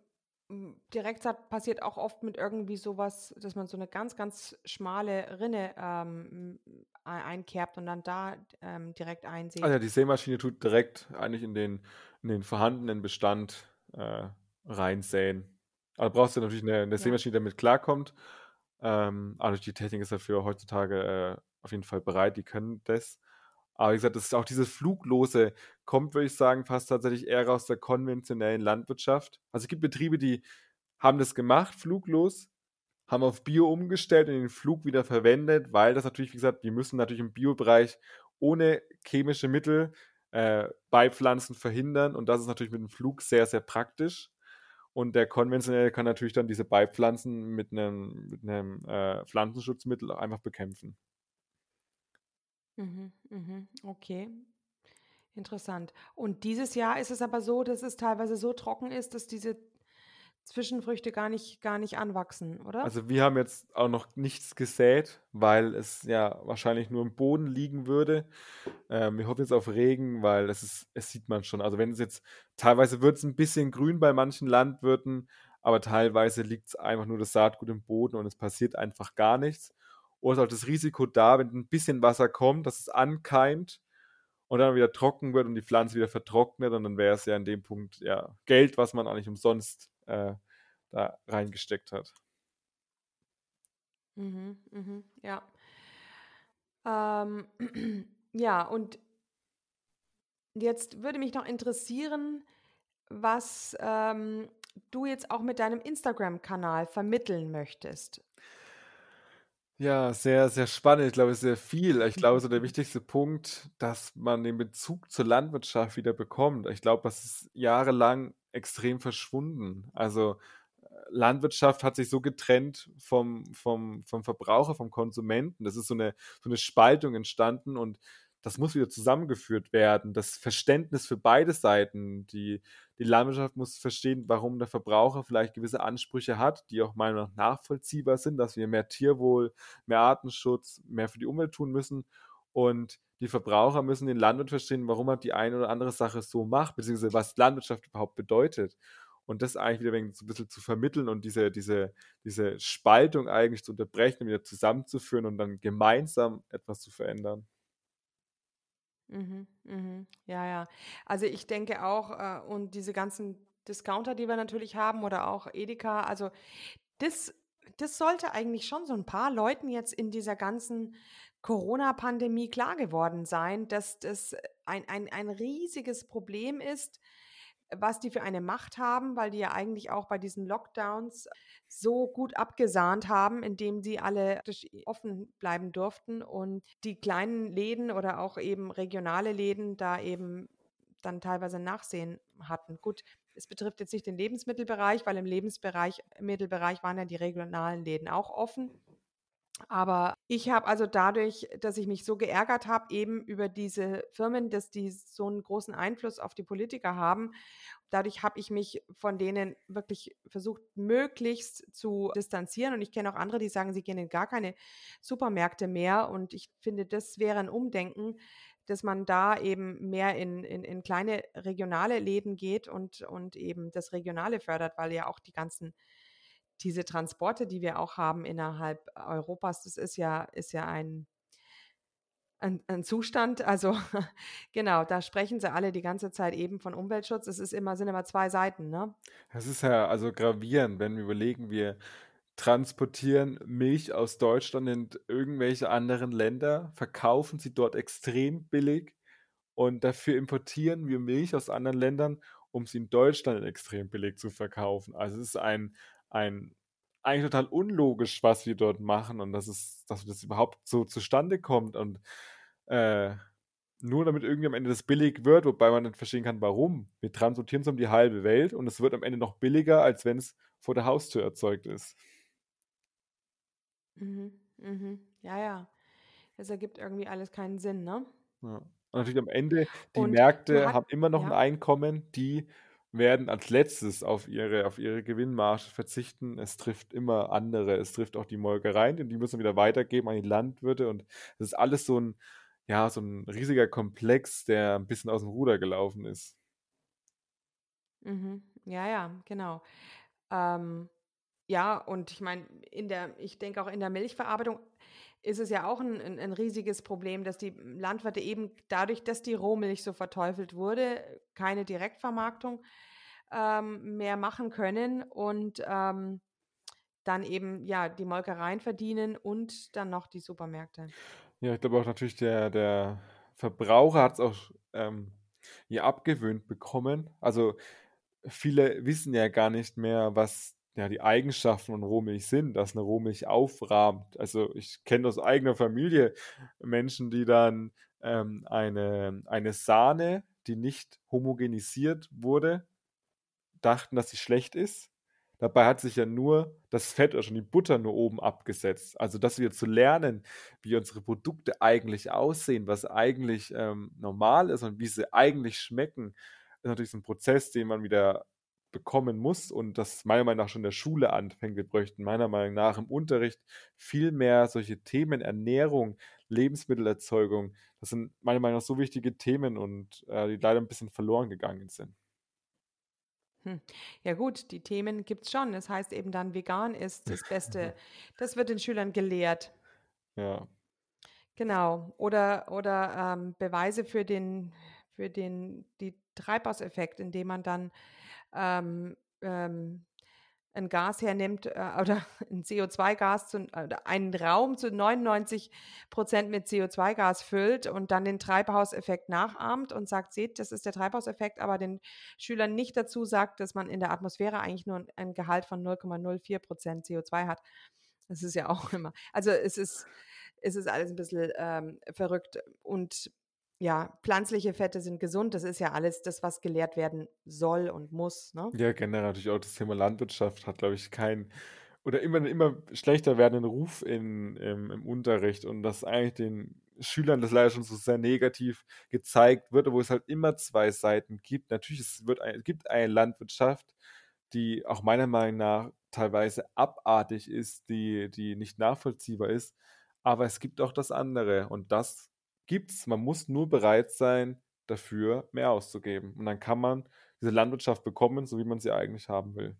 Direktsaat passiert auch oft mit irgendwie sowas, dass man so eine ganz, ganz schmale Rinne ähm, einkerbt und dann da ähm, direkt einsieht. Also ja, die Sämaschine tut direkt eigentlich in den, in den vorhandenen Bestand äh, reinsäen. Aber brauchst du natürlich eine, eine ja. Sämaschine, die damit klarkommt. Ähm, aber die Technik ist dafür heutzutage äh, auf jeden Fall bereit, die können das. Aber wie gesagt, das ist auch dieses Fluglose, kommt, würde ich sagen, fast tatsächlich eher aus der konventionellen Landwirtschaft. Also es gibt Betriebe, die haben das gemacht, fluglos, haben auf Bio umgestellt und den Flug wieder verwendet, weil das natürlich, wie gesagt, die müssen natürlich im Biobereich ohne chemische Mittel äh, Beipflanzen verhindern und das ist natürlich mit dem Flug sehr, sehr praktisch. Und der konventionelle kann natürlich dann diese Beipflanzen mit einem, mit einem äh, Pflanzenschutzmittel einfach bekämpfen. Mhm, mhm, okay. Interessant. Und dieses Jahr ist es aber so, dass es teilweise so trocken ist, dass diese Zwischenfrüchte gar nicht, gar nicht anwachsen, oder? Also wir haben jetzt auch noch nichts gesät, weil es ja wahrscheinlich nur im Boden liegen würde. Ähm, wir hoffen jetzt auf Regen, weil das ist, es sieht man schon. Also wenn es jetzt, teilweise wird es ein bisschen grün bei manchen Landwirten, aber teilweise liegt einfach nur das Saatgut im Boden und es passiert einfach gar nichts oder ist auch das Risiko da, wenn ein bisschen Wasser kommt, dass es ankeimt und dann wieder trocken wird und die Pflanze wieder vertrocknet und dann wäre es ja in dem Punkt ja Geld, was man eigentlich umsonst äh, da reingesteckt hat. Mhm, mhm, ja. Ähm, ja, und jetzt würde mich noch interessieren, was ähm, du jetzt auch mit deinem Instagram-Kanal vermitteln möchtest. Ja, sehr, sehr spannend. Ich glaube, sehr viel. Ich glaube, so der wichtigste Punkt, dass man den Bezug zur Landwirtschaft wieder bekommt. Ich glaube, das ist jahrelang extrem verschwunden. Also äh, Landwirtschaft hat sich so getrennt vom, vom, vom Verbraucher, vom Konsumenten. Das ist so eine, so eine Spaltung entstanden und das muss wieder zusammengeführt werden. Das Verständnis für beide Seiten. Die, die Landwirtschaft muss verstehen, warum der Verbraucher vielleicht gewisse Ansprüche hat, die auch meiner Meinung nach nachvollziehbar sind, dass wir mehr Tierwohl, mehr Artenschutz, mehr für die Umwelt tun müssen. Und die Verbraucher müssen den Landwirt verstehen, warum er die eine oder andere Sache so macht, beziehungsweise was Landwirtschaft überhaupt bedeutet. Und das eigentlich wieder ein bisschen zu vermitteln und diese, diese, diese Spaltung eigentlich zu unterbrechen wieder zusammenzuführen und dann gemeinsam etwas zu verändern. Mhm, mhm. Ja, ja. Also ich denke auch, äh, und diese ganzen Discounter, die wir natürlich haben, oder auch Edeka, also das, das sollte eigentlich schon so ein paar Leuten jetzt in dieser ganzen Corona-Pandemie klar geworden sein, dass das ein, ein, ein riesiges Problem ist, was die für eine Macht haben, weil die ja eigentlich auch bei diesen Lockdowns so gut abgesahnt haben, indem sie alle offen bleiben durften und die kleinen Läden oder auch eben regionale Läden da eben dann teilweise Nachsehen hatten. Gut, es betrifft jetzt nicht den Lebensmittelbereich, weil im Lebensbereich, Mittelbereich waren ja die regionalen Läden auch offen. Aber ich habe also dadurch, dass ich mich so geärgert habe, eben über diese Firmen, dass die so einen großen Einfluss auf die Politiker haben, dadurch habe ich mich von denen wirklich versucht, möglichst zu distanzieren. Und ich kenne auch andere, die sagen, sie gehen in gar keine Supermärkte mehr. Und ich finde, das wäre ein Umdenken, dass man da eben mehr in, in, in kleine regionale Läden geht und, und eben das Regionale fördert, weil ja auch die ganzen diese Transporte, die wir auch haben innerhalb Europas, das ist ja, ist ja ein, ein, ein Zustand. Also genau, da sprechen sie alle die ganze Zeit eben von Umweltschutz. Es ist immer, sind immer zwei Seiten, ne? Das ist ja also gravierend, wenn wir überlegen, wir transportieren Milch aus Deutschland in irgendwelche anderen Länder, verkaufen sie dort extrem billig und dafür importieren wir Milch aus anderen Ländern, um sie in Deutschland extrem billig zu verkaufen. Also es ist ein, ein eigentlich total unlogisch, was wir dort machen und dass, es, dass das überhaupt so zustande kommt und äh, nur damit irgendwie am Ende das billig wird, wobei man nicht verstehen kann, warum. Wir transportieren es um die halbe Welt und es wird am Ende noch billiger, als wenn es vor der Haustür erzeugt ist. Mhm, mhm. Ja, ja. Das ergibt irgendwie alles keinen Sinn, ne? Ja. Und natürlich am Ende, die und Märkte hat, haben immer noch ja. ein Einkommen, die werden als letztes auf ihre, auf ihre Gewinnmarge verzichten. Es trifft immer andere. Es trifft auch die Molkereien, und die müssen wieder weitergeben an die Landwirte. Und das ist alles so ein, ja, so ein riesiger Komplex, der ein bisschen aus dem Ruder gelaufen ist. Mhm. Ja, ja, genau. Ähm, ja, und ich meine, in der, ich denke auch in der Milchverarbeitung ist es ja auch ein, ein, ein, riesiges Problem, dass die Landwirte eben dadurch, dass die Rohmilch so verteufelt wurde, keine Direktvermarktung ähm, mehr machen können und ähm, dann eben ja die Molkereien verdienen und dann noch die Supermärkte. Ja, ich glaube auch natürlich der, der Verbraucher hat es auch ähm, ja abgewöhnt bekommen. Also viele wissen ja gar nicht mehr, was ja, die Eigenschaften von Rohmilch sind, dass eine Rohmilch aufrahmt. Also ich kenne aus eigener Familie Menschen, die dann ähm, eine, eine Sahne, die nicht homogenisiert wurde, dachten, dass sie schlecht ist. Dabei hat sich ja nur das Fett oder schon die Butter nur oben abgesetzt. Also, dass wir zu lernen, wie unsere Produkte eigentlich aussehen, was eigentlich ähm, normal ist und wie sie eigentlich schmecken, ist natürlich so ein Prozess, den man wieder bekommen muss und das meiner Meinung nach schon in der Schule anfängt. Wir bräuchten meiner Meinung nach im Unterricht viel mehr solche Themen, Ernährung, Lebensmittelerzeugung. Das sind meiner Meinung nach so wichtige Themen und äh, die leider ein bisschen verloren gegangen sind. Hm. Ja gut, die Themen gibt es schon. Das heißt eben dann, vegan ist das Beste. Das wird den Schülern gelehrt. Ja. Genau. Oder, oder ähm, Beweise für den, für den, die Treibhauseffekt, indem man dann ähm, ähm, ein Gas hernimmt äh, oder ein CO2-Gas, zu, oder einen Raum zu 99 Prozent mit CO2-Gas füllt und dann den Treibhauseffekt nachahmt und sagt, seht, das ist der Treibhauseffekt, aber den Schülern nicht dazu sagt, dass man in der Atmosphäre eigentlich nur ein Gehalt von 0,04 Prozent CO2 hat. Das ist ja auch immer. Also es ist, es ist alles ein bisschen ähm, verrückt und ja, pflanzliche Fette sind gesund. Das ist ja alles das, was gelehrt werden soll und muss. Ne? Ja, generell natürlich auch das Thema Landwirtschaft hat, glaube ich, kein oder immer immer schlechter werdenden Ruf in, im, im Unterricht und das eigentlich den Schülern das leider schon so sehr negativ gezeigt wird, wo es halt immer zwei Seiten gibt. Natürlich, es, wird ein, es gibt eine Landwirtschaft, die auch meiner Meinung nach teilweise abartig ist, die, die nicht nachvollziehbar ist, aber es gibt auch das andere und das gibt's. Man muss nur bereit sein, dafür mehr auszugeben. Und dann kann man diese Landwirtschaft bekommen, so wie man sie eigentlich haben will.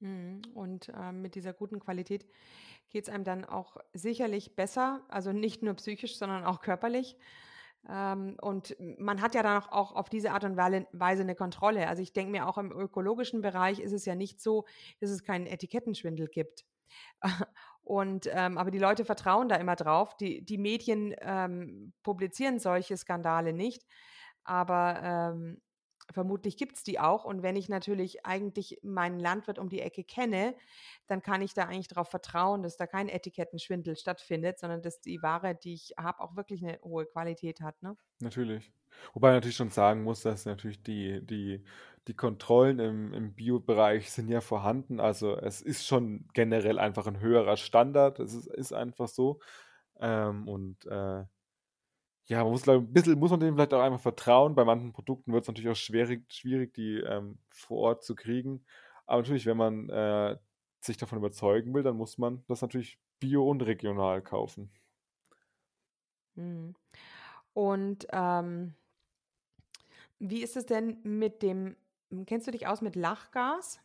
Mhm. Und äh, mit dieser guten Qualität geht es einem dann auch sicherlich besser, also nicht nur psychisch, sondern auch körperlich. Ähm, und man hat ja dann auch auf diese Art und Weise eine Kontrolle. Also ich denke mir, auch im ökologischen Bereich ist es ja nicht so, dass es keinen Etikettenschwindel gibt. Und ähm, aber die Leute vertrauen da immer drauf. Die, die Medien ähm, publizieren solche Skandale nicht, aber ähm, vermutlich gibt es die auch. Und wenn ich natürlich eigentlich meinen Landwirt um die Ecke kenne, dann kann ich da eigentlich darauf vertrauen, dass da kein Etikettenschwindel stattfindet, sondern dass die Ware, die ich habe, auch wirklich eine hohe Qualität hat. Ne? Natürlich. Wobei man natürlich schon sagen muss, dass natürlich die, die die Kontrollen im, im Bio-Bereich sind ja vorhanden. Also es ist schon generell einfach ein höherer Standard. Es ist, ist einfach so. Ähm, und äh, ja, man muss ein bisschen, muss man dem vielleicht auch einfach vertrauen. Bei manchen Produkten wird es natürlich auch schwierig, schwierig die ähm, vor Ort zu kriegen. Aber natürlich, wenn man äh, sich davon überzeugen will, dann muss man das natürlich bio und regional kaufen. Hm. Und ähm, wie ist es denn mit dem kennst du dich aus mit Lachgas?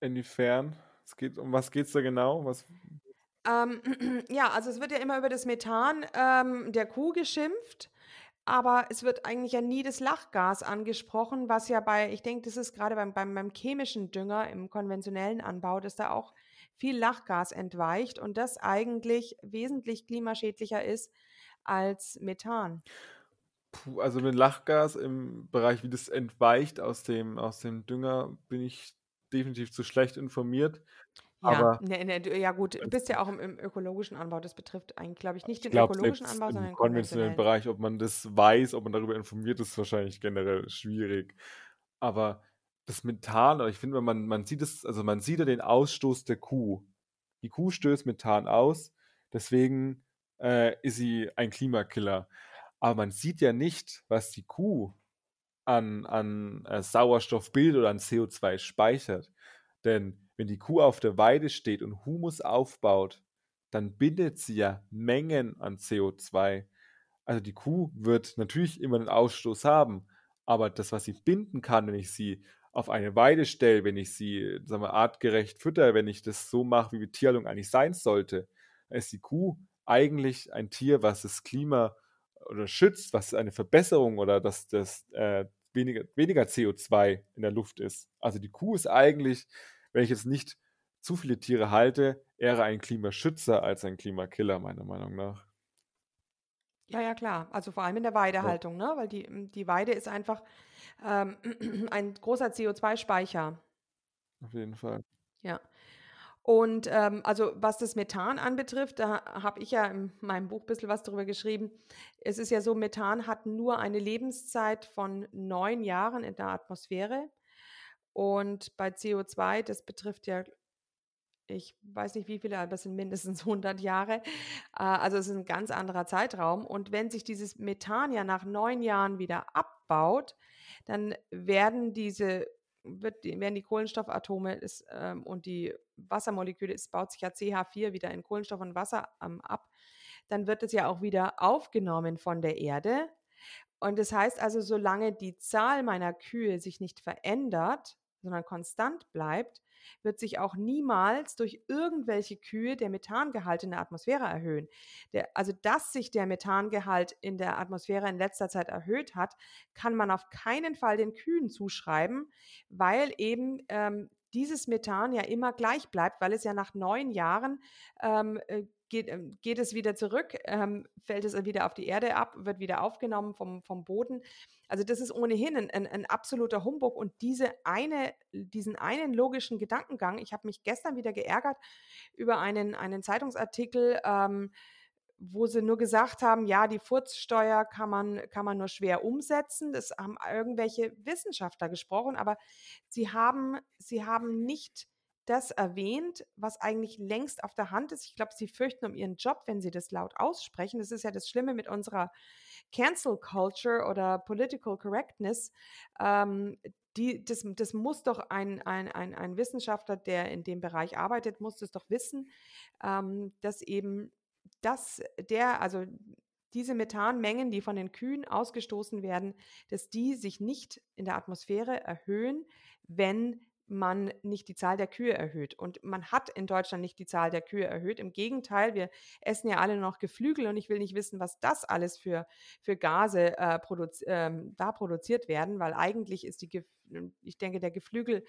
Inwiefern? Es geht, um was geht es da genau? Was? Ähm, ja, also es wird ja immer über das Methan ähm, der Kuh geschimpft, aber es wird eigentlich ja nie das Lachgas angesprochen, was ja bei, ich denke, das ist gerade beim, beim, beim chemischen Dünger im konventionellen Anbau, dass da auch viel Lachgas entweicht und das eigentlich wesentlich klimaschädlicher ist als Methan. Puh, also mit Lachgas im Bereich, wie das entweicht aus dem, aus dem Dünger, bin ich definitiv zu schlecht informiert. Ja, Aber ne, ne, ja gut, du bist ja auch im, im ökologischen Anbau. Das betrifft eigentlich, glaube ich, nicht den glaube, ökologischen Anbau, sondern den konventionellen konventionellen. Bereich, ob man das weiß, ob man darüber informiert ist, wahrscheinlich generell schwierig. Aber das Methan, ich finde, man, man sieht es, also man sieht ja den Ausstoß der Kuh. Die Kuh stößt Methan aus, deswegen äh, ist sie ein Klimakiller. Aber man sieht ja nicht, was die Kuh an, an äh, Sauerstoff bildet oder an CO2 speichert. Denn wenn die Kuh auf der Weide steht und Humus aufbaut, dann bindet sie ja Mengen an CO2. Also die Kuh wird natürlich immer einen Ausstoß haben, aber das, was sie binden kann, wenn ich sie auf eine Weide stelle, wenn ich sie sagen wir, artgerecht fütter, wenn ich das so mache, wie Tierhaltung eigentlich sein sollte, ist die Kuh eigentlich ein Tier, was das Klima oder schützt, was eine Verbesserung oder dass das äh, weniger, weniger CO2 in der Luft ist. Also die Kuh ist eigentlich, wenn ich jetzt nicht zu viele Tiere halte, eher ein Klimaschützer als ein Klimakiller, meiner Meinung nach. Ja, ja, klar. Also vor allem in der Weidehaltung, ne? Weil die, die Weide ist einfach ähm, ein großer CO2-Speicher. Auf jeden Fall. Ja. Und ähm, also was das Methan anbetrifft, da habe ich ja in meinem Buch ein bisschen was darüber geschrieben. Es ist ja so, Methan hat nur eine Lebenszeit von neun Jahren in der Atmosphäre. Und bei CO2, das betrifft ja, ich weiß nicht wie viele, aber es sind mindestens 100 Jahre. Äh, also es ist ein ganz anderer Zeitraum. Und wenn sich dieses Methan ja nach neun Jahren wieder abbaut, dann werden diese wird, werden die Kohlenstoffatome ist, ähm, und die Wassermoleküle, es baut sich ja CH4 wieder in Kohlenstoff und Wasser ähm, ab, dann wird es ja auch wieder aufgenommen von der Erde. Und das heißt also, solange die Zahl meiner Kühe sich nicht verändert, sondern konstant bleibt, wird sich auch niemals durch irgendwelche Kühe der Methangehalt in der Atmosphäre erhöhen. Der, also, dass sich der Methangehalt in der Atmosphäre in letzter Zeit erhöht hat, kann man auf keinen Fall den Kühen zuschreiben, weil eben ähm, dieses Methan ja immer gleich bleibt, weil es ja nach neun Jahren ähm, äh, geht, ähm, geht es wieder zurück, ähm, fällt es wieder auf die Erde ab, wird wieder aufgenommen vom, vom Boden. Also das ist ohnehin ein, ein, ein absoluter Humbug und diese eine, diesen einen logischen Gedankengang, ich habe mich gestern wieder geärgert über einen, einen Zeitungsartikel, ähm, wo sie nur gesagt haben, ja, die Furzsteuer kann man, kann man nur schwer umsetzen. Das haben irgendwelche Wissenschaftler gesprochen, aber sie haben, sie haben nicht das erwähnt, was eigentlich längst auf der Hand ist. Ich glaube, sie fürchten um ihren Job, wenn sie das laut aussprechen. Das ist ja das Schlimme mit unserer Cancel Culture oder Political Correctness. Ähm, die, das, das muss doch ein, ein, ein, ein Wissenschaftler, der in dem Bereich arbeitet, muss das doch wissen, ähm, dass eben dass der, also diese Methanmengen, die von den Kühen ausgestoßen werden, dass die sich nicht in der Atmosphäre erhöhen, wenn man nicht die Zahl der Kühe erhöht. Und man hat in Deutschland nicht die Zahl der Kühe erhöht. Im Gegenteil, wir essen ja alle noch Geflügel und ich will nicht wissen, was das alles für, für Gase äh, produzi ähm, da produziert werden, weil eigentlich ist die, Ge ich denke, der Geflügel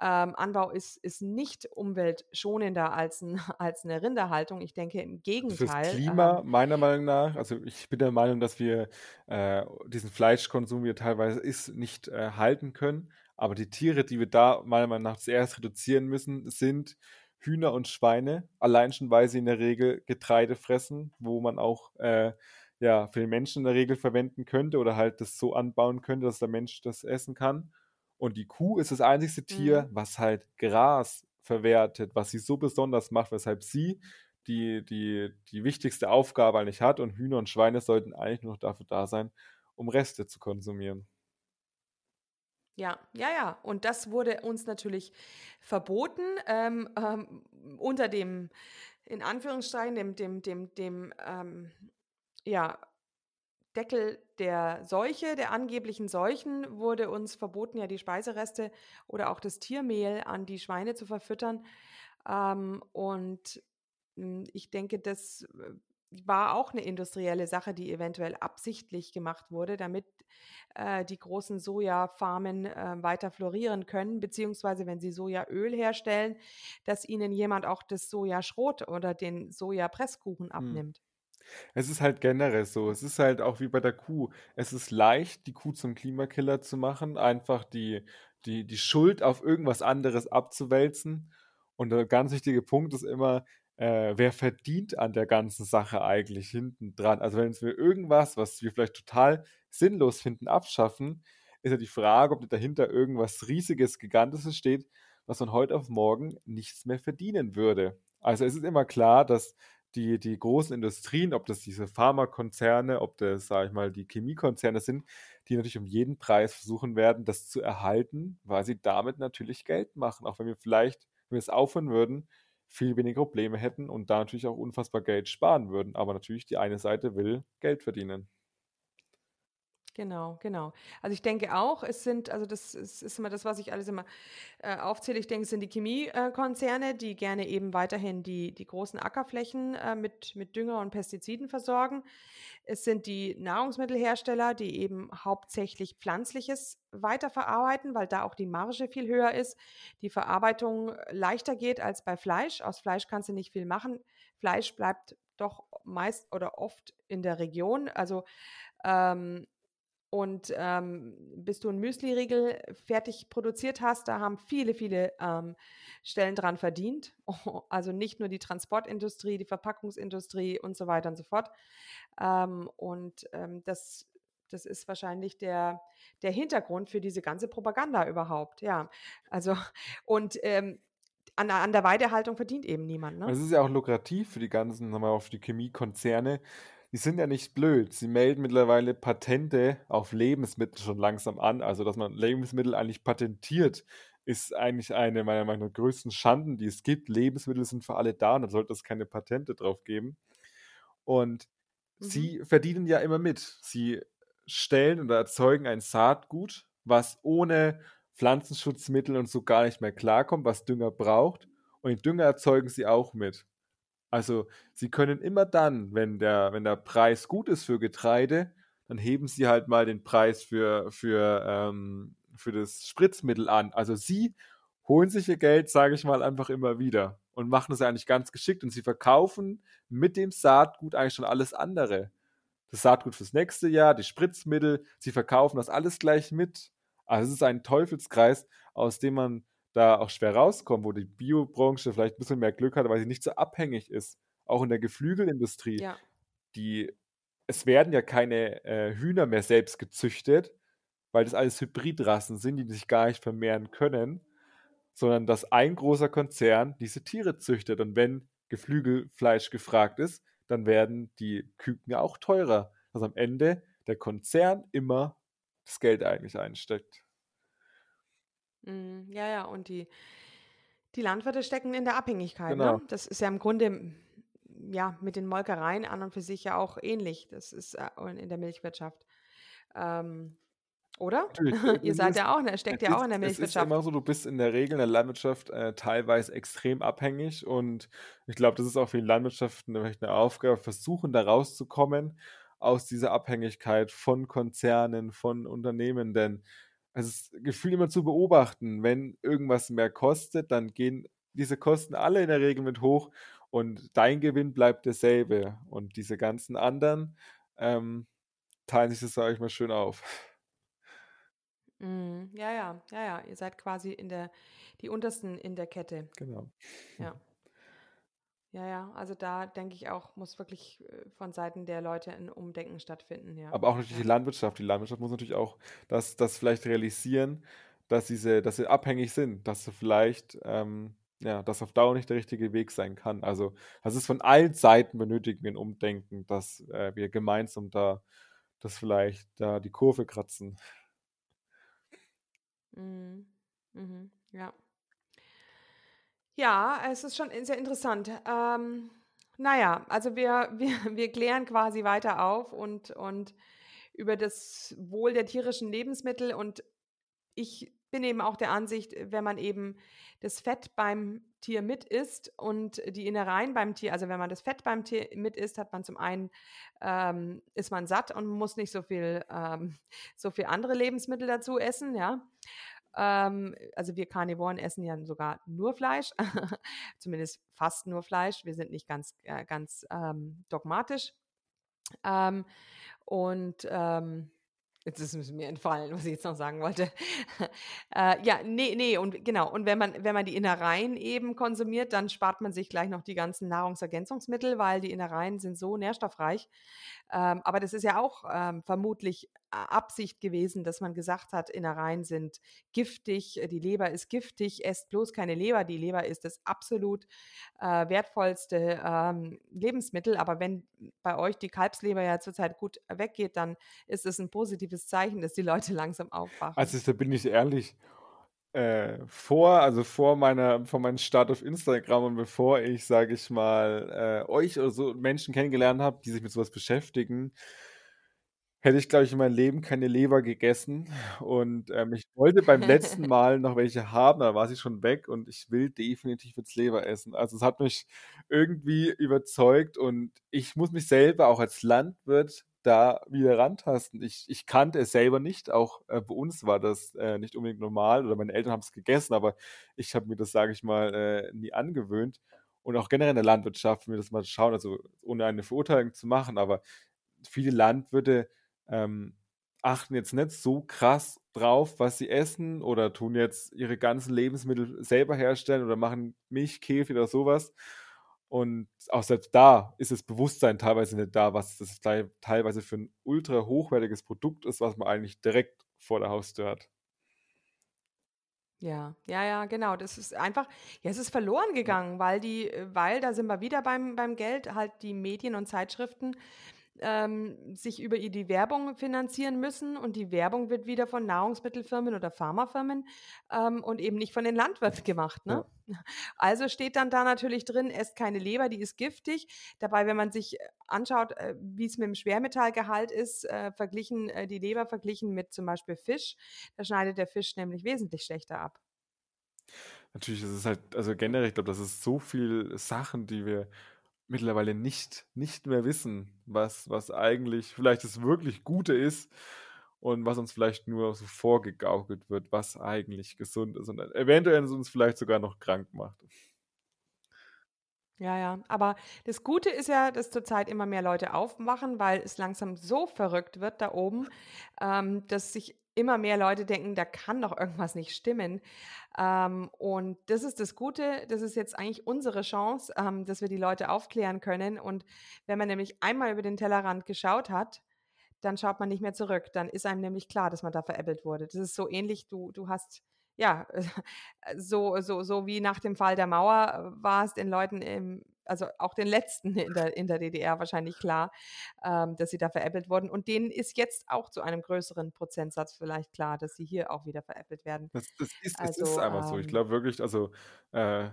ähm, ist, ist nicht umweltschonender als, ein, als eine Rinderhaltung. Ich denke im Gegenteil. Fürs Klima, ähm, meiner Meinung nach, also ich bin der Meinung, dass wir äh, diesen Fleischkonsum, wie er teilweise ist, nicht äh, halten können. Aber die Tiere, die wir da meiner Meinung nach zuerst reduzieren müssen, sind Hühner und Schweine. Allein schon, weil sie in der Regel Getreide fressen, wo man auch äh, ja, für den Menschen in der Regel verwenden könnte oder halt das so anbauen könnte, dass der Mensch das essen kann. Und die Kuh ist das einzige Tier, mhm. was halt Gras verwertet, was sie so besonders macht, weshalb sie die, die, die wichtigste Aufgabe eigentlich hat. Und Hühner und Schweine sollten eigentlich nur noch dafür da sein, um Reste zu konsumieren. Ja, ja, ja. Und das wurde uns natürlich verboten ähm, ähm, unter dem, in Anführungszeichen, dem, dem, dem, dem, ähm, ja, Deckel der Seuche, der angeblichen Seuchen, wurde uns verboten, ja die Speisereste oder auch das Tiermehl an die Schweine zu verfüttern. Ähm, und hm, ich denke, das äh, war auch eine industrielle Sache, die eventuell absichtlich gemacht wurde, damit äh, die großen Sojafarmen äh, weiter florieren können, beziehungsweise wenn sie Sojaöl herstellen, dass ihnen jemand auch das Sojaschrot oder den Sojapresskuchen hm. abnimmt. Es ist halt generell so. Es ist halt auch wie bei der Kuh. Es ist leicht, die Kuh zum Klimakiller zu machen, einfach die, die, die Schuld auf irgendwas anderes abzuwälzen. Und der ganz wichtige Punkt ist immer, äh, wer verdient an der ganzen Sache eigentlich hinten dran? Also wenn wir irgendwas, was wir vielleicht total sinnlos finden, abschaffen, ist ja die Frage, ob dahinter irgendwas riesiges, gigantisches steht, was von heute auf morgen nichts mehr verdienen würde. Also es ist immer klar, dass die, die großen Industrien, ob das diese Pharmakonzerne, ob das, sage ich mal, die Chemiekonzerne sind, die natürlich um jeden Preis versuchen werden, das zu erhalten, weil sie damit natürlich Geld machen. Auch wenn wir vielleicht, wenn wir es aufhören würden, viel weniger Probleme hätten und da natürlich auch unfassbar Geld sparen würden. Aber natürlich, die eine Seite will Geld verdienen. Genau, genau. Also ich denke auch, es sind, also das ist, ist immer das, was ich alles immer äh, aufzähle. Ich denke, es sind die Chemiekonzerne, die gerne eben weiterhin die, die großen Ackerflächen äh, mit, mit Dünger und Pestiziden versorgen. Es sind die Nahrungsmittelhersteller, die eben hauptsächlich Pflanzliches weiterverarbeiten, weil da auch die Marge viel höher ist, die Verarbeitung leichter geht als bei Fleisch. Aus Fleisch kannst du nicht viel machen. Fleisch bleibt doch meist oder oft in der Region. Also ähm, und ähm, bis du einen Müsli-Riegel fertig produziert hast, da haben viele, viele ähm, Stellen dran verdient. Also nicht nur die Transportindustrie, die Verpackungsindustrie und so weiter und so fort. Ähm, und ähm, das, das ist wahrscheinlich der, der Hintergrund für diese ganze Propaganda überhaupt. Ja, also und ähm, an, an, der Weidehaltung verdient eben niemand. Ne? Es ist ja auch lukrativ für die ganzen, nochmal auf die Chemiekonzerne, die sind ja nicht blöd. Sie melden mittlerweile Patente auf Lebensmittel schon langsam an. Also, dass man Lebensmittel eigentlich patentiert, ist eigentlich eine meiner Meinung nach größten Schanden, die es gibt. Lebensmittel sind für alle da und da sollte es keine Patente drauf geben. Und mhm. sie verdienen ja immer mit. Sie stellen oder erzeugen ein Saatgut, was ohne Pflanzenschutzmittel und so gar nicht mehr klarkommt, was Dünger braucht. Und den Dünger erzeugen sie auch mit. Also sie können immer dann, wenn der, wenn der Preis gut ist für Getreide, dann heben sie halt mal den Preis für, für, ähm, für das Spritzmittel an. Also sie holen sich ihr Geld, sage ich mal, einfach immer wieder und machen es eigentlich ganz geschickt und sie verkaufen mit dem Saatgut eigentlich schon alles andere. Das Saatgut fürs nächste Jahr, die Spritzmittel, sie verkaufen das alles gleich mit. Also es ist ein Teufelskreis, aus dem man da auch schwer rauskommt, wo die Biobranche vielleicht ein bisschen mehr Glück hat, weil sie nicht so abhängig ist. Auch in der Geflügelindustrie. Ja. Die, es werden ja keine äh, Hühner mehr selbst gezüchtet, weil das alles Hybridrassen sind, die sich gar nicht vermehren können, sondern dass ein großer Konzern diese Tiere züchtet. Und wenn Geflügelfleisch gefragt ist, dann werden die Küken auch teurer. Dass am Ende der Konzern immer das Geld eigentlich einsteckt. Mm, ja, ja, und die, die Landwirte stecken in der Abhängigkeit. Ne? Genau. Ne? Das ist ja im Grunde ja mit den Molkereien an und für sich ja auch ähnlich. Das ist äh, in der Milchwirtschaft. Ähm, oder? Ihr seid ja auch, ne, steckt ja auch in der Milchwirtschaft. Es ist immer so, du bist in der Regel in der Landwirtschaft äh, teilweise extrem abhängig und ich glaube, das ist auch für die Landwirtschaft eine, eine Aufgabe, versuchen da rauszukommen aus dieser Abhängigkeit von Konzernen, von Unternehmen, denn es ist gefühlt immer zu beobachten, wenn irgendwas mehr kostet, dann gehen diese Kosten alle in der Regel mit hoch und dein Gewinn bleibt derselbe und diese ganzen anderen ähm, teilen sich das, sage ich mal, schön auf. Mhm. Ja, ja, ja, ja. Ihr seid quasi in der, die untersten in der Kette. Genau. Ja. Ja, ja, also da denke ich auch, muss wirklich äh, von Seiten der Leute ein Umdenken stattfinden, ja. Aber auch natürlich Ja. die Landwirtschaft. Die Landwirtschaft muss natürlich auch das, das vielleicht realisieren, dass diese, dass sie abhängig sind, dass sie vielleicht, ähm, ja, das auf Dauer nicht der richtige Weg sein kann. Also, das ist von allen Seiten benötigen wir ein Umdenken, dass äh, wir gemeinsam da, das vielleicht da die Kurve kratzen. Mhm. Mhm. Ja. Ja, es ist schon sehr interessant. Ähm, naja, also wir, wir, wir klären quasi weiter auf und, und über das Wohl der tierischen Lebensmittel. Und ich bin eben auch der Ansicht, wenn man eben das Fett beim Tier mit isst und die Innereien beim Tier, also wenn man das Fett beim Tier mit isst, hat man zum einen, ähm, ist man satt und muss nicht so viel, ähm, so viel andere Lebensmittel dazu essen, ja. Ähm, also wir Karnivoren essen ja sogar nur Fleisch, zumindest fast nur Fleisch. Wir sind nicht ganz, äh, ganz ähm, dogmatisch. Ähm, und ähm, Jetzt ist es mir entfallen, was ich jetzt noch sagen wollte. äh, ja, nee, nee, und genau. Und wenn man, wenn man die Innereien eben konsumiert, dann spart man sich gleich noch die ganzen Nahrungsergänzungsmittel, weil die Innereien sind so nährstoffreich. Ähm, aber das ist ja auch ähm, vermutlich Absicht gewesen, dass man gesagt hat, Innereien sind giftig, die Leber ist giftig, esst bloß keine Leber. Die Leber ist das absolut äh, wertvollste ähm, Lebensmittel. Aber wenn bei euch die Kalbsleber ja zurzeit gut weggeht, dann ist es ein positives Zeichen, dass die Leute langsam aufwachen. Also da bin ich ehrlich, äh, vor, also vor meiner, vor meinem Start auf Instagram und bevor ich, sage ich mal, äh, euch oder so Menschen kennengelernt habe, die sich mit sowas beschäftigen, hätte ich, glaube ich, in meinem Leben keine Leber gegessen. Und ähm, ich wollte beim letzten Mal noch welche haben, da war sie schon weg und ich will definitiv jetzt Leber essen. Also es hat mich irgendwie überzeugt und ich muss mich selber auch als Landwirt da wieder rantasten. Ich, ich kannte es selber nicht, auch äh, bei uns war das äh, nicht unbedingt normal oder meine Eltern haben es gegessen, aber ich habe mir das, sage ich mal, äh, nie angewöhnt. Und auch generell in der Landwirtschaft, wenn wir das mal schauen, also ohne eine Verurteilung zu machen, aber viele Landwirte ähm, achten jetzt nicht so krass drauf, was sie essen oder tun jetzt ihre ganzen Lebensmittel selber herstellen oder machen Milch, Käfig oder sowas. Und auch selbst da ist das Bewusstsein teilweise nicht da, was das teilweise für ein ultra hochwertiges Produkt ist, was man eigentlich direkt vor der Haustür hat. Ja, ja, ja, genau. Das ist einfach, ja, es ist verloren gegangen, weil die, weil, da sind wir wieder beim, beim Geld, halt die Medien und Zeitschriften ähm, sich über die Werbung finanzieren müssen und die Werbung wird wieder von Nahrungsmittelfirmen oder Pharmafirmen ähm, und eben nicht von den Landwirten gemacht. Ne? Ja. Also steht dann da natürlich drin, esst keine Leber, die ist giftig. Dabei, wenn man sich äh, anschaut, äh, wie es mit dem Schwermetallgehalt ist, äh, verglichen äh, die Leber verglichen mit zum Beispiel Fisch, da schneidet der Fisch nämlich wesentlich schlechter ab. Natürlich, es ist halt, also generell, ich glaube, das ist so viel Sachen, die wir mittlerweile nicht, nicht mehr wissen, was, was eigentlich vielleicht das wirklich Gute ist. und was uns vielleicht nur so vorgegaukelt wird, was eigentlich gesund ist und eventuell uns vielleicht sogar noch krank macht. Ja, ja. Aber das Gute ist ja, dass zurzeit immer mehr Leute aufmachen, weil es langsam so verrückt wird da oben, ähm, dass sich immer mehr Leute denken, da kann doch irgendwas nicht stimmen. Ähm, und das ist das Gute, das ist jetzt eigentlich unsere Chance, ähm, dass wir die Leute aufklären können. Und wenn man nämlich einmal über den Tellerrand geschaut hat, dann schaut man nicht mehr zurück. Dann ist einem nämlich klar, dass man da veräppelt wurde. Das ist so ähnlich, du, du hast ja, so, so, so wie nach dem Fall der Mauer äh, war es den Leuten im, also auch den letzten in der, in der DDR wahrscheinlich klar, ähm, dass sie da veräppelt wurden. Und denen ist jetzt auch zu einem größeren Prozentsatz vielleicht klar, dass sie hier auch wieder veräppelt werden. Das, das ist, also, ist einfach ähm, so. Ich ähm glaube wirklich, also äh,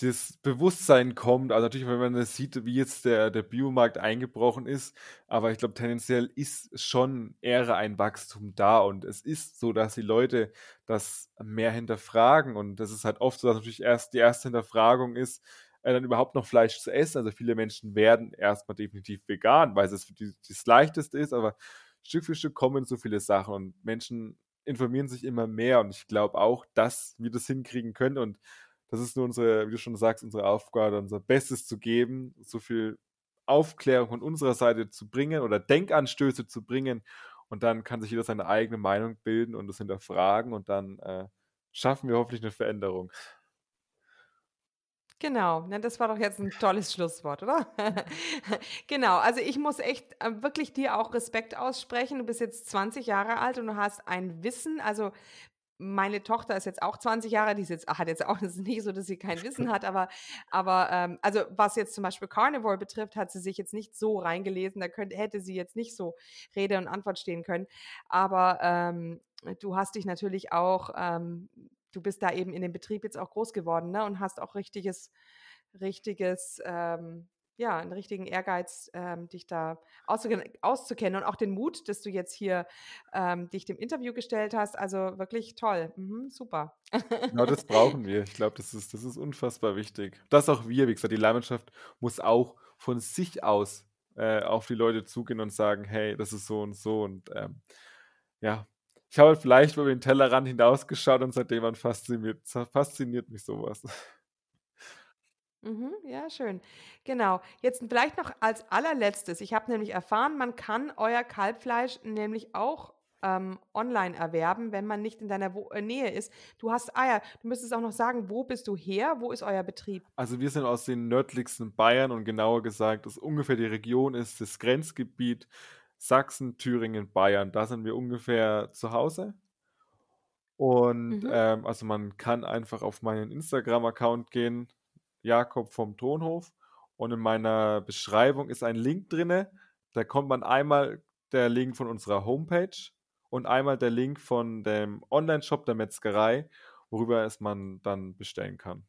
das Bewusstsein kommt. Also natürlich, wenn man das sieht, wie jetzt der, der Biomarkt eingebrochen ist, aber ich glaube, tendenziell ist schon eher ein Wachstum da und es ist so, dass die Leute das mehr hinterfragen und das ist halt oft so, dass natürlich erst die erste Hinterfragung ist, äh, dann überhaupt noch Fleisch zu essen. Also viele Menschen werden erstmal definitiv vegan, weil es das Leichteste ist, aber Stück für Stück kommen so viele Sachen und Menschen informieren sich immer mehr und ich glaube auch, dass wir das hinkriegen können und das ist nur unsere, wie du schon sagst, unsere Aufgabe, unser Bestes zu geben, so viel Aufklärung von unserer Seite zu bringen oder Denkanstöße zu bringen. Und dann kann sich jeder seine eigene Meinung bilden und das hinterfragen und dann äh, schaffen wir hoffentlich eine Veränderung. Genau, das war doch jetzt ein tolles Schlusswort, oder? genau, also ich muss echt äh, wirklich dir auch Respekt aussprechen. Du bist jetzt 20 Jahre alt und du hast ein Wissen, also meine Tochter ist jetzt auch 20 Jahre, die ist jetzt, hat jetzt auch, es ist nicht so, dass sie kein Wissen hat, aber, aber ähm, also was jetzt zum Beispiel Carnivore betrifft, hat sie sich jetzt nicht so reingelesen, da könnte, hätte sie jetzt nicht so Rede und Antwort stehen können. Aber ähm, du hast dich natürlich auch, ähm, du bist da eben in dem Betrieb jetzt auch groß geworden ne? und hast auch richtiges, richtiges, ähm, ja, einen richtigen Ehrgeiz, ähm, dich da auszukennen und auch den Mut, dass du jetzt hier ähm, dich dem Interview gestellt hast. Also wirklich toll. Mhm, super. Genau das brauchen wir. Ich glaube, das ist, das ist unfassbar wichtig. Das auch wir, wie gesagt, die Leihmannschaft muss auch von sich aus äh, auf die Leute zugehen und sagen, hey, das ist so und so. Und ähm, ja, ich habe vielleicht über den Tellerrand hinausgeschaut und seitdem fasziniert, fasziniert mich sowas. Mhm, ja, schön. Genau. Jetzt vielleicht noch als allerletztes. Ich habe nämlich erfahren, man kann euer Kalbfleisch nämlich auch ähm, online erwerben, wenn man nicht in deiner Wo äh, Nähe ist. Du hast Eier. Du müsstest auch noch sagen, wo bist du her? Wo ist euer Betrieb? Also wir sind aus den nördlichsten Bayern und genauer gesagt, dass ungefähr die Region ist das Grenzgebiet Sachsen, Thüringen, Bayern. Da sind wir ungefähr zu Hause. Und mhm. ähm, also man kann einfach auf meinen Instagram-Account gehen, Jakob vom Tonhof. Und in meiner Beschreibung ist ein Link drin. Da kommt man einmal der Link von unserer Homepage und einmal der Link von dem Online-Shop der Metzgerei, worüber es man dann bestellen kann.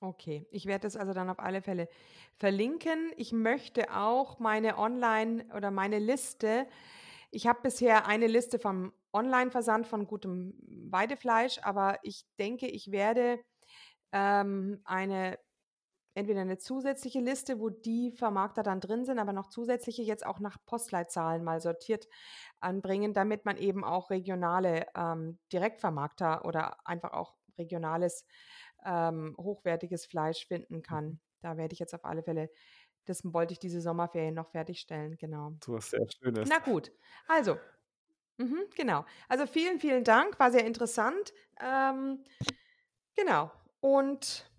Okay, ich werde das also dann auf alle Fälle verlinken. Ich möchte auch meine Online- oder meine Liste. Ich habe bisher eine Liste vom Online-Versand von gutem Weidefleisch, aber ich denke, ich werde ähm, eine entweder eine zusätzliche Liste, wo die Vermarkter dann drin sind, aber noch zusätzliche jetzt auch nach Postleitzahlen mal sortiert anbringen, damit man eben auch regionale ähm, Direktvermarkter oder einfach auch regionales ähm, hochwertiges Fleisch finden kann. Mhm. Da werde ich jetzt auf alle Fälle, das wollte ich diese Sommerferien noch fertigstellen, genau. So was sehr Schönes. Na gut, also, mhm, genau. Also vielen, vielen Dank, war sehr interessant. Ähm, genau. Und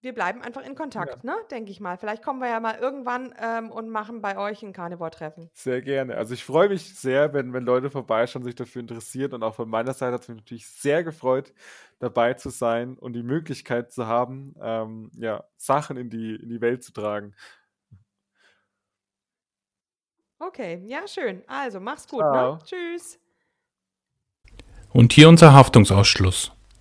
wir bleiben einfach in Kontakt, ja. ne? denke ich mal. Vielleicht kommen wir ja mal irgendwann ähm, und machen bei euch ein Carnivore-Treffen. Sehr gerne. Also ich freue mich sehr, wenn, wenn Leute vorbeischauen, sich dafür interessieren. Und auch von meiner Seite hat es mich natürlich sehr gefreut, dabei zu sein und die Möglichkeit zu haben, ähm, ja, Sachen in die, in die Welt zu tragen. Okay, ja, schön. Also mach's gut. Ne? Tschüss. Und hier unser Haftungsausschluss.